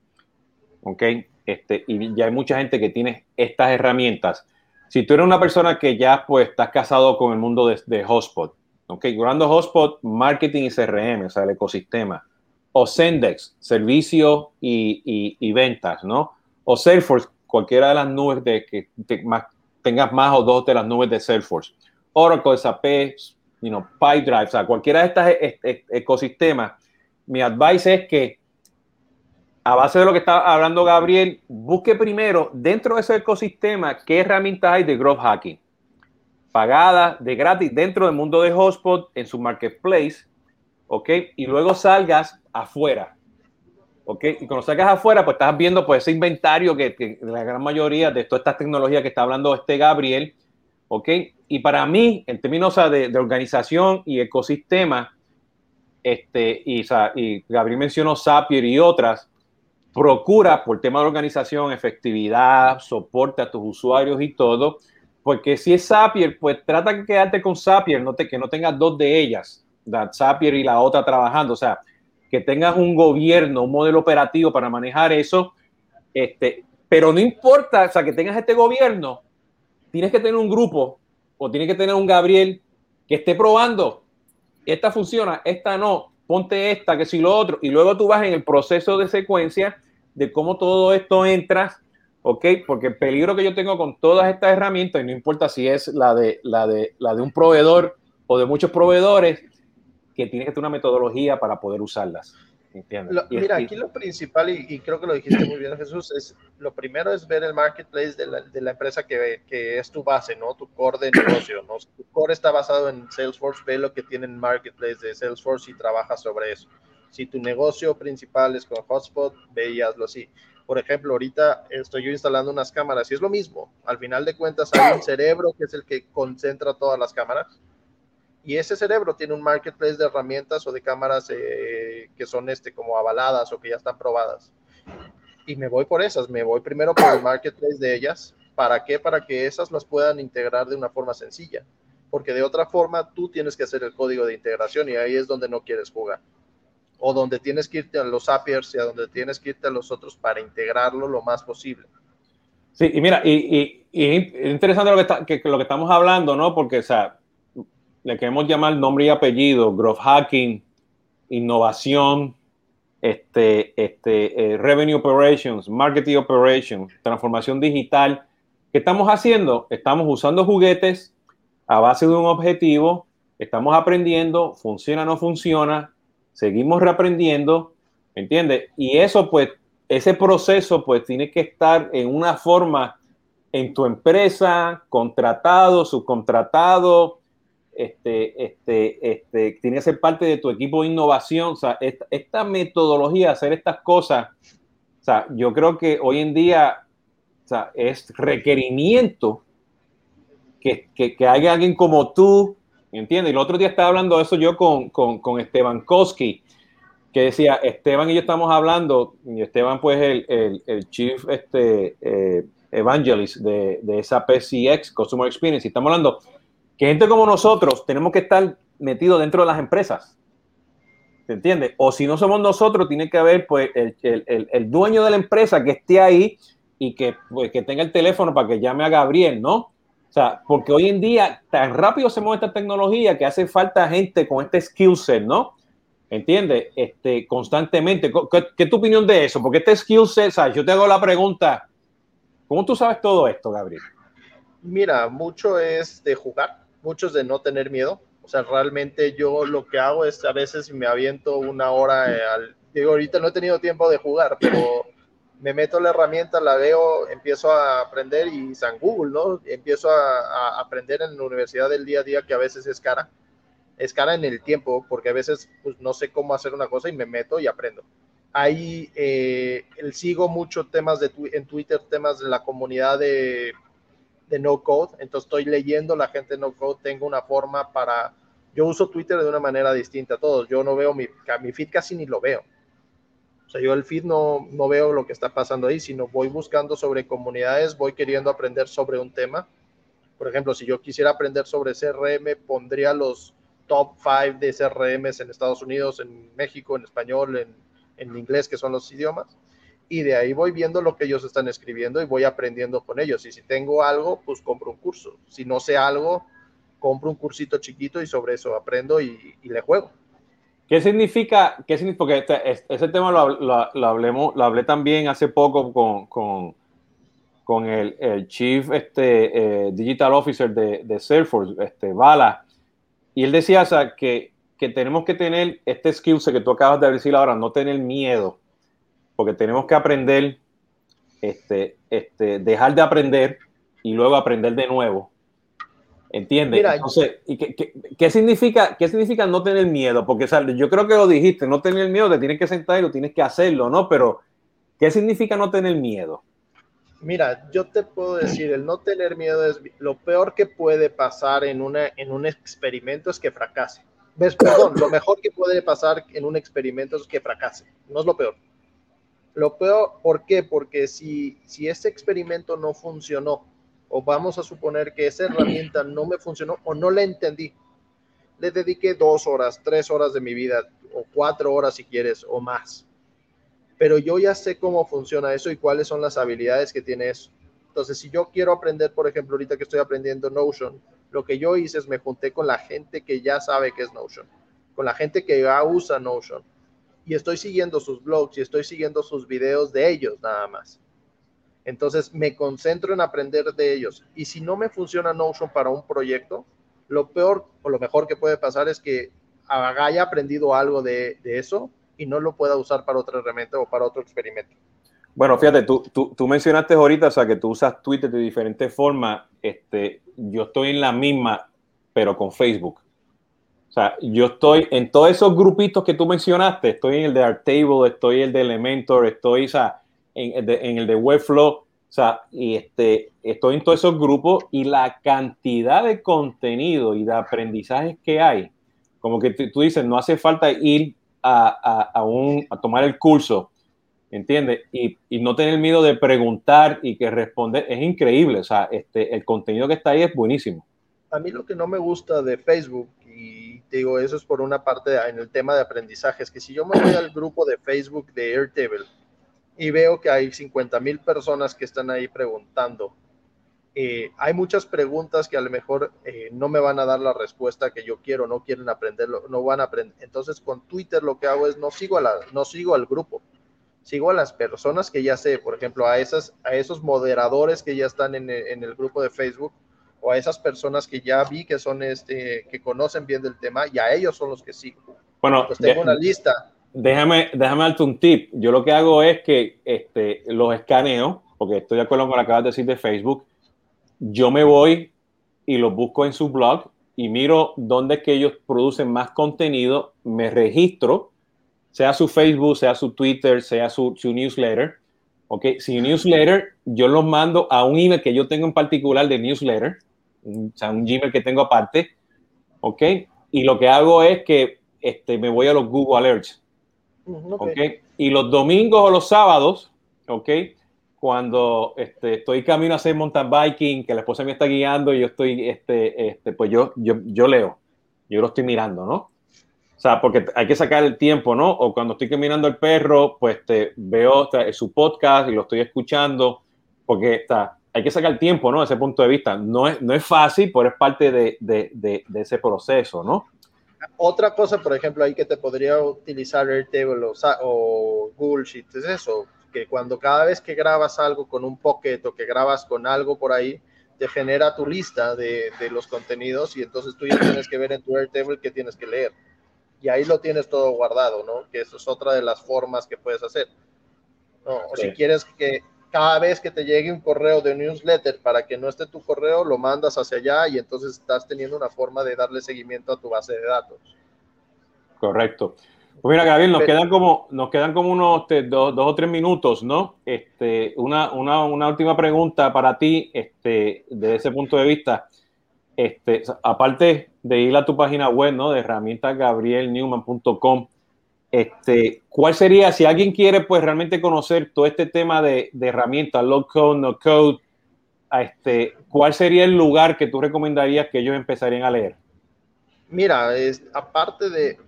¿ok? Este, y ya hay mucha gente que tiene estas herramientas si tú eres una persona que ya pues estás casado con el mundo de, de Hotspot, ok, grabando Hotspot, marketing y CRM, o sea, el ecosistema, o Sendex, servicio y, y, ventas, ¿no? O Salesforce, cualquiera de las nubes de que tengas más o dos de las nubes de Salesforce. Oracle, SAP, you know, PyDrive, o sea, cualquiera de estos e, e, ecosistemas, mi advice es que a base de lo que está hablando Gabriel, busque primero dentro de ese ecosistema qué herramientas hay de growth hacking. Pagadas, de gratis, dentro del mundo de Hotspot, en su marketplace, ¿ok? Y luego salgas afuera, ¿ok? Y cuando salgas afuera, pues estás viendo pues ese inventario que, la gran mayoría de todas estas tecnologías que está hablando este Gabriel, ¿ok? Y para mí, en términos de, de organización y ecosistema, este, y, y Gabriel mencionó Zapier y otras, procura por tema de organización, efectividad, soporte a tus usuarios y todo, porque si es Zapier, pues trata de quedarte con Zapier, no te, que no tengas dos de ellas, la Zapier y la otra trabajando, o sea, que tengas un gobierno, un modelo operativo para manejar eso, este, pero no importa, o sea, que tengas este gobierno, tienes que tener un grupo o tienes que tener un Gabriel que esté probando, esta funciona, esta no, ponte esta, que si lo otro, y luego tú vas en el proceso de secuencia de cómo todo esto entra, ¿ok? Porque el peligro que yo tengo con todas estas herramientas, y no importa si es la de, la de, la de un proveedor o de muchos proveedores, que tienes que tener una metodología para poder usarlas. Mira, aquí lo principal, y, creo que lo dijiste muy bien, Jesús, es lo primero es ver el marketplace de la, de la empresa que, que, es tu base, ¿no? Tu core de negocio, ¿no? Si tu core está basado en Salesforce, ve lo que tiene el marketplace de Salesforce y trabaja sobre eso. Si tu negocio principal es con Hotspot, veíaslo así. Por ejemplo, ahorita estoy yo instalando unas cámaras y es lo mismo. Al final de cuentas hay un cerebro que es el que concentra todas las cámaras. Y ese cerebro tiene un marketplace de herramientas o de cámaras eh, que son este, como avaladas o que ya están probadas. Y me voy por esas, me voy primero por el marketplace de ellas. ¿Para qué? Para que esas las puedan integrar de una forma sencilla. Porque de otra forma tú tienes que hacer el código de integración y ahí es donde no quieres jugar o donde tienes que irte a los Zapiers y a donde tienes que irte a los otros para integrarlo lo más posible. Sí, y mira, y, y, interesante lo que, está, que, lo que estamos hablando, ¿no? Porque, o sea, le queremos llamar nombre y apellido, growth hacking, innovación, este, este, eh, revenue operations, marketing operations, transformación digital. ¿Qué estamos haciendo? Estamos usando juguetes a base de un objetivo, estamos aprendiendo, funciona o no funciona, seguimos reaprendiendo, ¿entiendes? Y eso, pues, ese proceso, pues, tiene que estar en una forma en tu empresa, contratado, subcontratado, este, este, este, tiene que ser parte de tu equipo de innovación. O sea, esta, metodología, hacer estas cosas, O sea, yo creo que hoy en día o sea, es requerimiento que, que, haya alguien como tú, ¿entiendes? Y el otro día estaba hablando de eso yo con, con, con Esteban Koski, que decía, Esteban y yo estamos hablando, y Esteban pues el, el, el chief este, eh, evangelist de, de esa PCX, Customer Experience, y estamos hablando que gente como nosotros tenemos que estar metidos dentro de las empresas. ¿Se entiende? O si no somos nosotros, tiene que haber pues el, el, dueño de la empresa que esté ahí y que, pues, que tenga el teléfono para que llame a Gabriel, ¿no? O sea, porque hoy en día tan rápido se mueve esta tecnología que hace falta gente con este skill set, ¿no? ¿Entiendes? Este, constantemente. ¿Qué, ¿Qué, es tu opinión de eso? Porque este skill set, ¿sabes? yo te hago la pregunta, ¿cómo tú sabes todo esto, Gabriel? Mira, mucho es de jugar, mucho es de no tener miedo. O sea, realmente yo lo que hago es a veces me aviento una hora eh, al... Digo, ahorita no he tenido tiempo de jugar, pero me meto la herramienta, la veo, empiezo a aprender y San Google, ¿no? Empiezo a, a, aprender en la universidad del día a día que a veces es cara. Es cara en el tiempo porque a veces pues, no sé cómo hacer una cosa y me meto y aprendo. Ahí eh, sigo mucho temas de en Twitter, temas de la comunidad de no code, entonces estoy leyendo la gente no code, tengo una forma para, yo uso Twitter de una manera distinta a todos, yo no veo mi, mi feed casi ni lo veo. O sea, yo el feed no, no veo lo que está pasando ahí, sino voy buscando sobre comunidades, voy queriendo aprender sobre un tema. Por ejemplo, si yo quisiera aprender sobre CRM, pondría los top 5 de CRMs en Estados Unidos, en México, en español, en, en inglés, que son los idiomas y de ahí voy viendo lo que ellos están escribiendo y voy aprendiendo con ellos. Y si tengo algo, pues compro un curso. Si no sé algo, compro un cursito chiquito y sobre eso aprendo y, le juego. ¿Qué significa? Qué significa porque este, ese tema lo, lo, hablemos, lo hablé también hace poco con, con, con el, el, Chief este, eh, Digital Officer de, de, Salesforce, este, Bala, y él decía o sea, que, que tenemos que tener este skill que tú acabas de decir ahora, no tener miedo porque tenemos que aprender, este, este, dejar de aprender y luego aprender de nuevo. ¿Entiendes? Entonces, ¿y qué, significa, ¿qué significa no tener miedo? Porque yo creo que lo dijiste, no tener miedo, te tienes que sentar y lo tienes que hacerlo, ¿no? Pero, ¿qué significa no tener miedo? Mira, yo te puedo decir, el no tener miedo es lo peor que puede pasar en, una, en un experimento es que fracase. ¿Ves? Perdón, lo mejor que puede pasar en un experimento es que fracase, no es lo peor. Lo peor, ¿por qué? Porque si, si ese experimento no funcionó, o vamos a suponer que esa herramienta no me funcionó o no la entendí, le dediqué dos horas, tres horas de mi vida, o cuatro horas si quieres, o más. Pero yo ya sé cómo funciona eso y cuáles son las habilidades que tiene eso. Entonces, si yo quiero aprender, por ejemplo, ahorita que estoy aprendiendo Notion, lo que yo hice es me junté con la gente que ya sabe qué es Notion, con la gente que ya usa Notion y estoy siguiendo sus blogs y estoy siguiendo sus videos de ellos nada más. Entonces me concentro en aprender de ellos. Y si no me funciona Notion para un proyecto, lo peor o lo mejor que puede pasar es que haya aprendido algo de, eso y no lo pueda usar para otra herramienta o para otro experimento. Bueno, fíjate, tú, tú, tú, mencionaste ahorita, o sea, que tú usas Twitter de diferentes formas. Este, yo estoy en la misma, pero con Facebook. O sea, yo estoy en todos esos grupitos que tú mencionaste, estoy en el de Artable, estoy en el de Elementor, estoy o sea, en, el de, en el de Webflow, o sea, y este, estoy en todos esos grupos y la cantidad de contenido y de aprendizajes que hay, como que tú dices, no hace falta ir a, a, un, a tomar el curso, ¿entiendes? Y, y, no tener miedo de preguntar y que responder, es increíble, o sea, este, el contenido que está ahí es buenísimo. A mí lo que no me gusta de Facebook y digo, eso es por una parte en el tema de aprendizajes, que si yo me voy al grupo de Facebook de Airtable y veo que hay 50 mil personas que están ahí preguntando, eh, hay muchas preguntas que a lo mejor eh, no me van a dar la respuesta que yo quiero, no quieren aprenderlo, no van a aprender. Entonces con Twitter lo que hago es no sigo, a la, no sigo al grupo, sigo a las personas que ya sé, por ejemplo, a, esas, a esos moderadores que ya están en, en el grupo de Facebook o a esas personas que ya vi que son este que conocen bien del tema y a ellos son los que sigo. Bueno, pues tengo una lista. Déjame, déjame darte un tip. Yo lo que hago es que este, los escaneo, porque estoy de acuerdo con lo que acabas de decir de Facebook. Yo me voy y los busco en su blog y miro dónde es que ellos producen más contenido, me registro, sea su Facebook, sea su Twitter, sea su, su newsletter, ¿ok? Si newsletter, yo los mando a un email que yo tengo en particular de newsletter, o sea, un Gmail que tengo aparte, ¿ok? Y lo que hago es que este, me voy a los Google Alerts, ¿ok? Y los domingos o los sábados, ¿ok? Cuando este, estoy camino a hacer mountain biking, que la esposa me está guiando y yo estoy, este, este, pues yo, yo, yo leo, yo lo estoy mirando, ¿no? O sea, porque hay que sacar el tiempo, ¿no? O cuando estoy caminando el perro, pues te veo su podcast y lo estoy escuchando, porque está, hay que sacar tiempo, ¿no? Ese punto de vista. No es, no es fácil, pero es parte de, de, de, de ese proceso, ¿no? Otra cosa, por ejemplo, ahí que te podría utilizar Airtable o, o Google Sheets es eso, que cuando cada vez que grabas algo con un pocket o que grabas con algo por ahí, te genera tu lista de, de los contenidos y entonces tú ya tienes que ver en tu Airtable qué tienes que leer y ahí lo tienes todo guardado, ¿no? Que eso es otra de las formas que puedes hacer. ¿no? O si quieres que cada vez que te llegue un correo de newsletter para que no esté tu correo, lo mandas hacia allá y entonces estás teniendo una forma de darle seguimiento a tu base de datos. Correcto. Pues mira, Gabriel, nos quedan como, nos quedan como unos este, dos, o tres minutos, ¿no? Este, una, una, una, última pregunta para ti, este, de ese punto de vista. Este, aparte de ir a tu página web, ¿no? De herramientasgabrielnewman.com, este, ¿cuál sería, si alguien quiere, pues realmente conocer todo este tema de, de herramientas, low code, no code, este, ¿cuál sería el lugar que tú recomendarías que ellos empezarían a leer? Mira, es, aparte, de,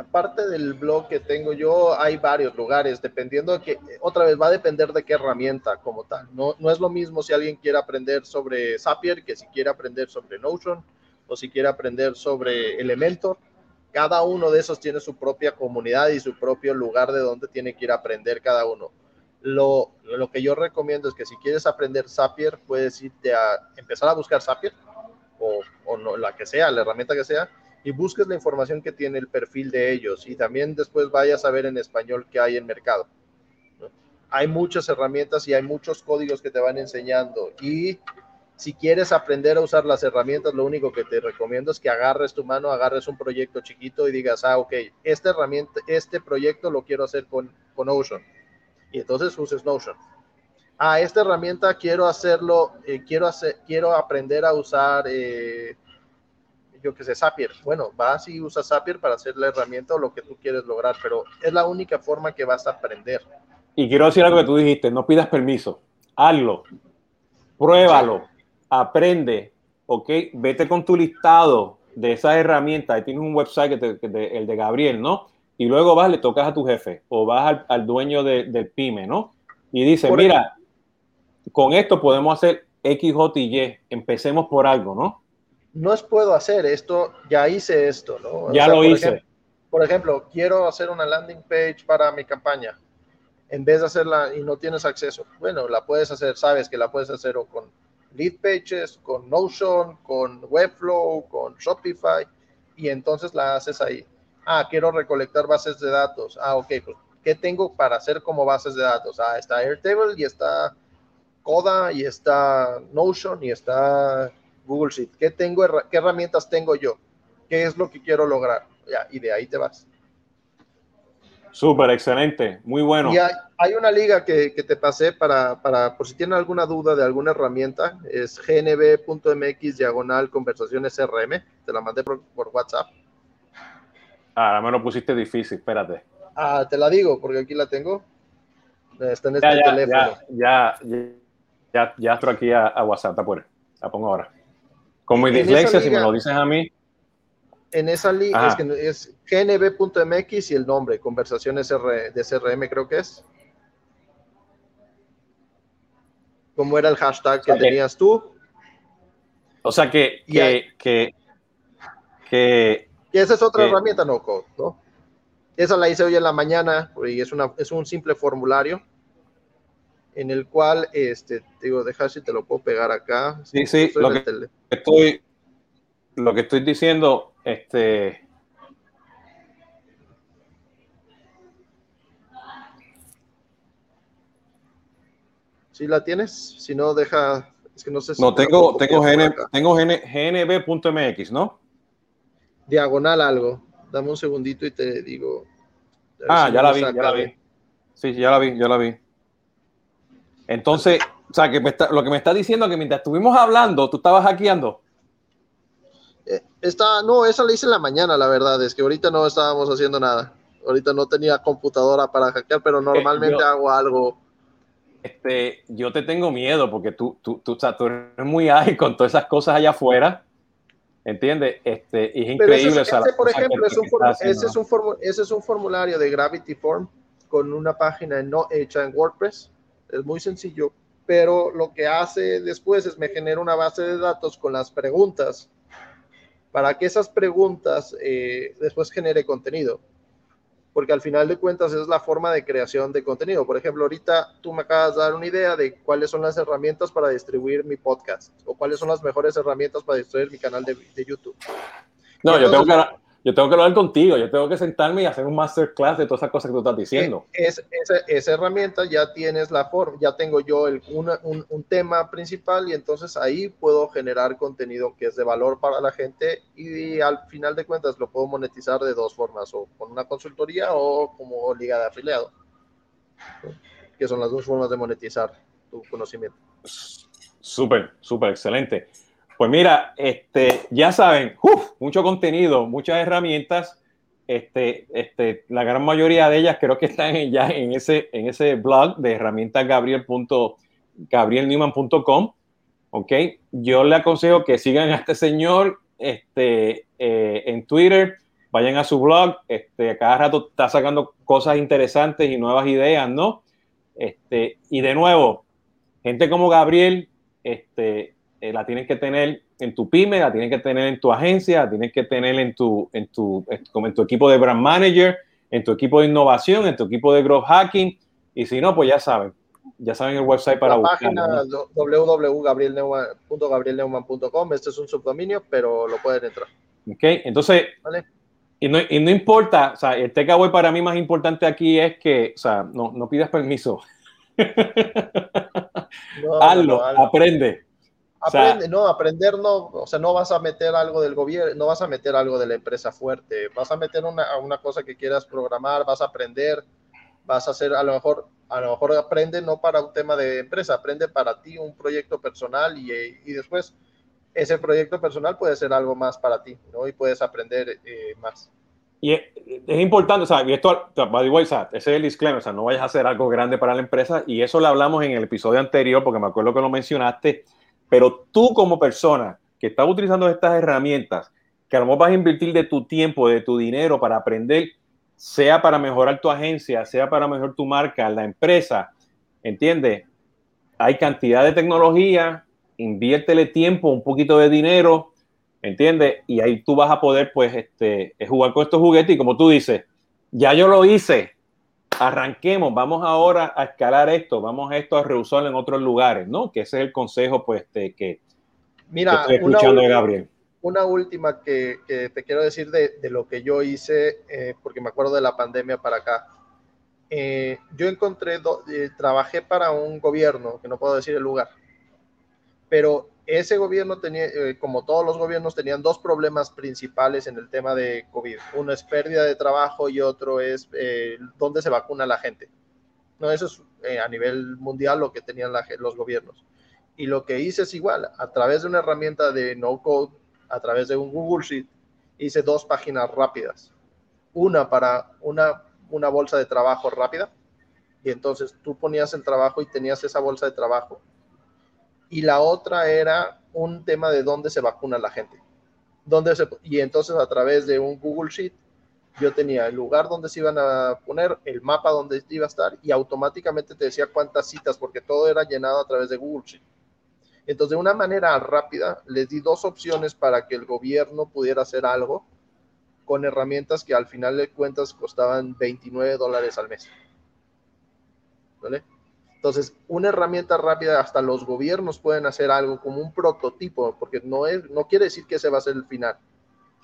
aparte del blog que tengo yo, hay varios lugares, dependiendo de que, otra vez, va a depender de qué herramienta como tal. No, no es lo mismo si alguien quiere aprender sobre Zapier que si quiere aprender sobre Notion o si quiere aprender sobre Elementor. Cada uno de esos tiene su propia comunidad y su propio lugar de donde tiene que ir a aprender cada uno. Lo, lo que yo recomiendo es que si quieres aprender Zapier, puedes irte a empezar a buscar Zapier o, o no, la que sea, la herramienta que sea, y busques la información que tiene el perfil de ellos y también después vayas a ver en español qué hay en mercado. Hay muchas herramientas y hay muchos códigos que te van enseñando y si quieres aprender a usar las herramientas, lo único que te recomiendo es que agarres tu mano, agarres un proyecto chiquito y digas, ah, ok, esta herramienta, este proyecto lo quiero hacer con, con Notion. Y entonces uses Notion. Ah, esta herramienta quiero hacerlo, eh, quiero, hacer, quiero aprender a usar eh, yo que sé, Zapier. Bueno, vas y usas Zapier para hacer la herramienta o lo que tú quieres lograr, pero es la única forma que vas a aprender. Y quiero decir algo que tú dijiste, no pidas permiso, hazlo, pruébalo, aprende, ¿ok? Vete con tu listado de esas herramientas, ahí tienes un website, que el de Gabriel, ¿no? Y luego vas, le tocas a tu jefe o vas al, dueño del pyme, ¿no? Y dice, mira, con esto podemos hacer X, J y Y, empecemos por algo, ¿no? no es puedo hacer esto, ya hice esto, ¿no? Ya lo hice. por ejemplo, quiero hacer una landing page para mi campaña. En vez de hacerla y no tienes acceso, bueno, la puedes hacer, sabes que la puedes hacer o con lead pages, con Notion, con Webflow, con Shopify, y entonces la haces ahí. Ah, quiero recolectar bases de datos. Ah, ok, pues, ¿qué tengo para hacer como bases de datos? Ah, está Airtable y está Coda y está Notion y está Google Sheet. ¿Qué, tengo, ¿Qué herramientas tengo yo? ¿Qué es lo que quiero lograr? Ya, y de ahí te vas. Súper, excelente, muy bueno. Y hay, una liga que, que, te pasé para, para, por si tienen alguna duda de alguna herramienta, es gnb.mx diagonal conversaciones RM, te la mandé por, por WhatsApp. Ah, me lo pusiste difícil, espérate. Ah, te la digo, porque aquí la tengo. Está en este teléfono. Ya, ya, ya, ya, entro aquí a, a WhatsApp, por La pongo ahora. Con mi dislexia, si me lo dices a mí. En esa liga es, que es gnb.mx y el nombre, conversaciones de CRM creo que es. ¿Cómo era el hashtag que tenías tú? O sea que, que, que, que, esa es otra herramienta no code, ¿no? Esa la hice hoy en la mañana y es, una, es un simple formulario en el cual, este, digo, deja si te lo puedo pegar acá. Sí, sí, lo que, estoy, lo que estoy diciendo, este... ¿Sí la tienes? Si no, deja, es que no sé si... No, tengo, tengo, tengo gnb.mx, ¿no? Diagonal algo. Dame un segundito y te digo. Ah, ya la vi, ya la vi. Sí, ya la vi, ya la vi. Entonces, o sea, que lo que me está diciendo es que mientras estuvimos hablando, tú estabas hackeando. Eh, está, no, esa la hice en la mañana, la verdad, es que ahorita no estábamos haciendo nada. Ahorita no tenía computadora para hackear, pero normalmente hago algo. Este, yo te tengo miedo porque tú, tú, tú, tú eres muy ágil con todas esas cosas allá afuera. ¿Entiendes? Este, es increíble. Ese, por ejemplo, es un, ese, es un ese es un formulario de Gravity Form con una página no hecha en WordPress. Es muy sencillo, pero lo que hace después es me genera una base de datos con las preguntas para que esas preguntas eh, después genere contenido porque al final de cuentas es la forma de creación de contenido. Por ejemplo, ahorita tú me acabas de dar una idea de cuáles son las herramientas para distribuir mi podcast o cuáles son las mejores herramientas para distribuir mi canal de, YouTube. No, yo tengo que yo tengo que hablar contigo, yo tengo que sentarme y hacer un masterclass de todas esas cosas que tú estás diciendo. Es, esa, herramienta ya tienes la forma, ya tengo yo el, un, un, tema principal y entonces ahí puedo generar contenido que es de valor para la gente y, al final de cuentas lo puedo monetizar de dos formas, o con una consultoría o como liga de afiliado, que son las dos formas de monetizar tu conocimiento. Súper, súper, excelente. Pues mira, este, ya saben, mucho contenido, muchas herramientas. Este, este, la gran mayoría de ellas creo que están ya en ese, en ese blog de herramientasgabriel.gabrielnewman.com. Ok, yo le aconsejo que sigan a este señor este, eh, en Twitter, vayan a su blog, este, cada rato está sacando cosas interesantes y nuevas ideas, ¿no? Este, y de nuevo, gente como Gabriel, este, eh, la tienes que tener en tu pyme, la tienes que tener en tu agencia, la tienes que tener en tu, en tu, como en tu equipo de brand manager, en tu equipo de innovación, en tu equipo de growth hacking. Y si no, pues ya saben, ya saben el website para la página ¿no? www.gabrielneumann.com. Este es un subdominio, pero lo pueden entrar. Ok, entonces, y, no, y no importa, o sea, el takeaway para mí más importante aquí es que, o sea, no, no pidas permiso. Hazlo, aprende. Aprende, no, aprender no, o sea, no vas a meter algo del gobierno, no vas a meter algo de la empresa fuerte, vas a meter una, una cosa que quieras programar, vas a aprender, vas a hacer, a lo mejor, a lo mejor aprende no para un tema de empresa, aprende para ti un proyecto personal y, y después ese proyecto personal puede ser algo más para ti, ¿no? Y puedes aprender eh, más. Y es, importante, o sea, y esto, by the way, ese es el disclaimer, o sea, no vayas a hacer algo grande para la empresa, y eso lo hablamos en el episodio anterior, porque me acuerdo que lo mencionaste, pero tú como persona que estás utilizando estas herramientas, que a lo mejor vas a invertir de tu tiempo, de tu dinero para aprender, sea para mejorar tu agencia, sea para mejorar tu marca, la empresa, ¿entiendes? Hay cantidad de tecnología, inviértele tiempo, un poquito de dinero, ¿entiendes? Y ahí tú vas a poder, pues, este, jugar con estos juguetes y como tú dices, ya yo lo hice, arranquemos, vamos ahora a escalar esto, vamos a esto a reusarlo en otros lugares, ¿no? Que ese es el consejo, pues, que, Mira, estoy escuchando de Gabriel. Una última que, te quiero decir de, lo que yo hice, eh, porque me acuerdo de la pandemia para acá. Eh, yo encontré, eh, trabajé para un gobierno, que no puedo decir el lugar, pero ese gobierno tenía, eh, como todos los gobiernos, tenían dos problemas principales en el tema de COVID. Uno es pérdida de trabajo y otro es eh, dónde se vacuna la gente. No, eso es eh, a nivel mundial lo que tenían los gobiernos. Y lo que hice es igual, a través de una herramienta de no code, a través de un Google Sheet, hice dos páginas rápidas. Una para una, una bolsa de trabajo rápida, y entonces tú ponías el trabajo y tenías esa bolsa de trabajo y la otra era un tema de dónde se vacuna la gente. Dónde se, y entonces a través de un Google Sheet yo tenía el lugar donde se iban a poner, el mapa donde iba a estar y automáticamente te decía cuántas citas porque todo era llenado a través de Google Sheet. Entonces, de una manera rápida, les di dos opciones para que el gobierno pudiera hacer algo con herramientas que al final de cuentas costaban 29 dólares al mes. ¿Vale? Entonces, una herramienta rápida, hasta los gobiernos pueden hacer algo como un prototipo, porque no, es, no quiere decir que ese va a ser el final.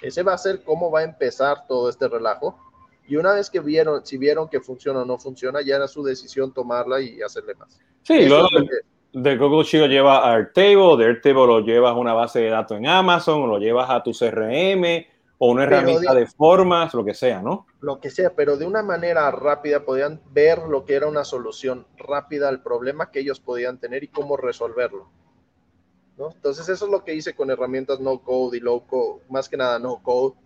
Ese va a ser cómo va a empezar todo este relajo. Y una vez que vieron, si vieron que funciona o no funciona, ya era su decisión tomarla y hacerle más. Sí, luego de, Google Sheet lo llevas a Airtable, de Airtable lo llevas a una base de datos en Amazon, lo llevas a tu CRM, o una herramienta de, formas, lo que sea, ¿no? Lo que sea, pero de una manera rápida podían ver lo que era una solución rápida al problema que ellos podían tener y cómo resolverlo. ¿no? Entonces eso es lo que hice con herramientas no code y low code, más que nada no code,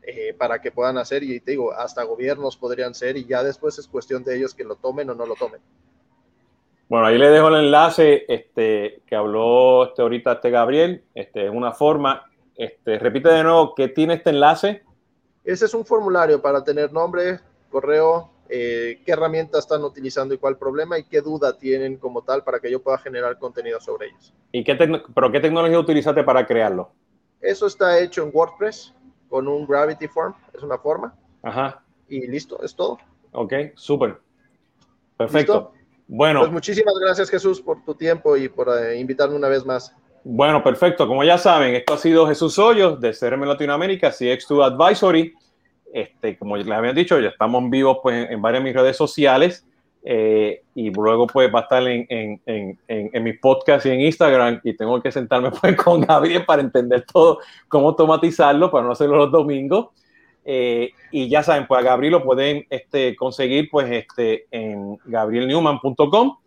eh, para que puedan hacer y te digo, hasta gobiernos podrían ser y ya después es cuestión de ellos que lo tomen o no lo tomen. Bueno, ahí le dejo el enlace este, que habló este, ahorita este Gabriel, este, es una forma este, repite de nuevo, ¿qué tiene este enlace? Ese es un formulario para tener nombre, correo, eh, qué herramientas están utilizando y cuál problema y qué duda tienen como tal para que yo pueda generar contenido sobre ellos. ¿Y qué pero qué tecnología utilizaste para crearlo? Eso está hecho en WordPress con un Gravity Form, es una forma. Ajá. Y listo, es todo. Ok, súper. Perfecto. Bueno. Pues muchísimas gracias Jesús por tu tiempo y por eh, invitarme una vez más. Bueno, perfecto. Como ya saben, esto ha sido Jesús Hoyos de CRM Latinoamérica, CX2 Advisory. Este, como les había dicho, ya estamos vivos pues, en varias de mis redes sociales eh, y luego pues va a estar en, en, en, en, mi podcast y en Instagram y tengo que sentarme pues con Gabriel para entender todo, cómo automatizarlo para no hacerlo los domingos. Eh, y ya saben, pues a Gabriel lo pueden este, conseguir pues este, en gabrielnewman.com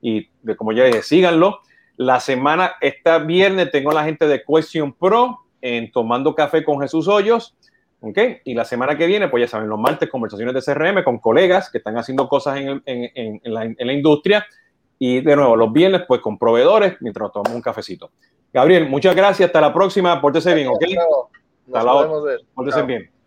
y como ya dije, síganlo. La semana, esta viernes, tengo la gente de Question Pro en Tomando Café con Jesús Hoyos. ¿ok? Y la semana que viene, pues ya saben, los martes, conversaciones de CRM con colegas que están haciendo cosas en, en, en, la, en, la, industria. Y de nuevo, los viernes, pues con proveedores, mientras nos tomamos un cafecito. Gabriel, muchas gracias. Hasta la próxima. Pórtese bien, ¿ok? Nos Hasta la, Pórtese bien. Bien.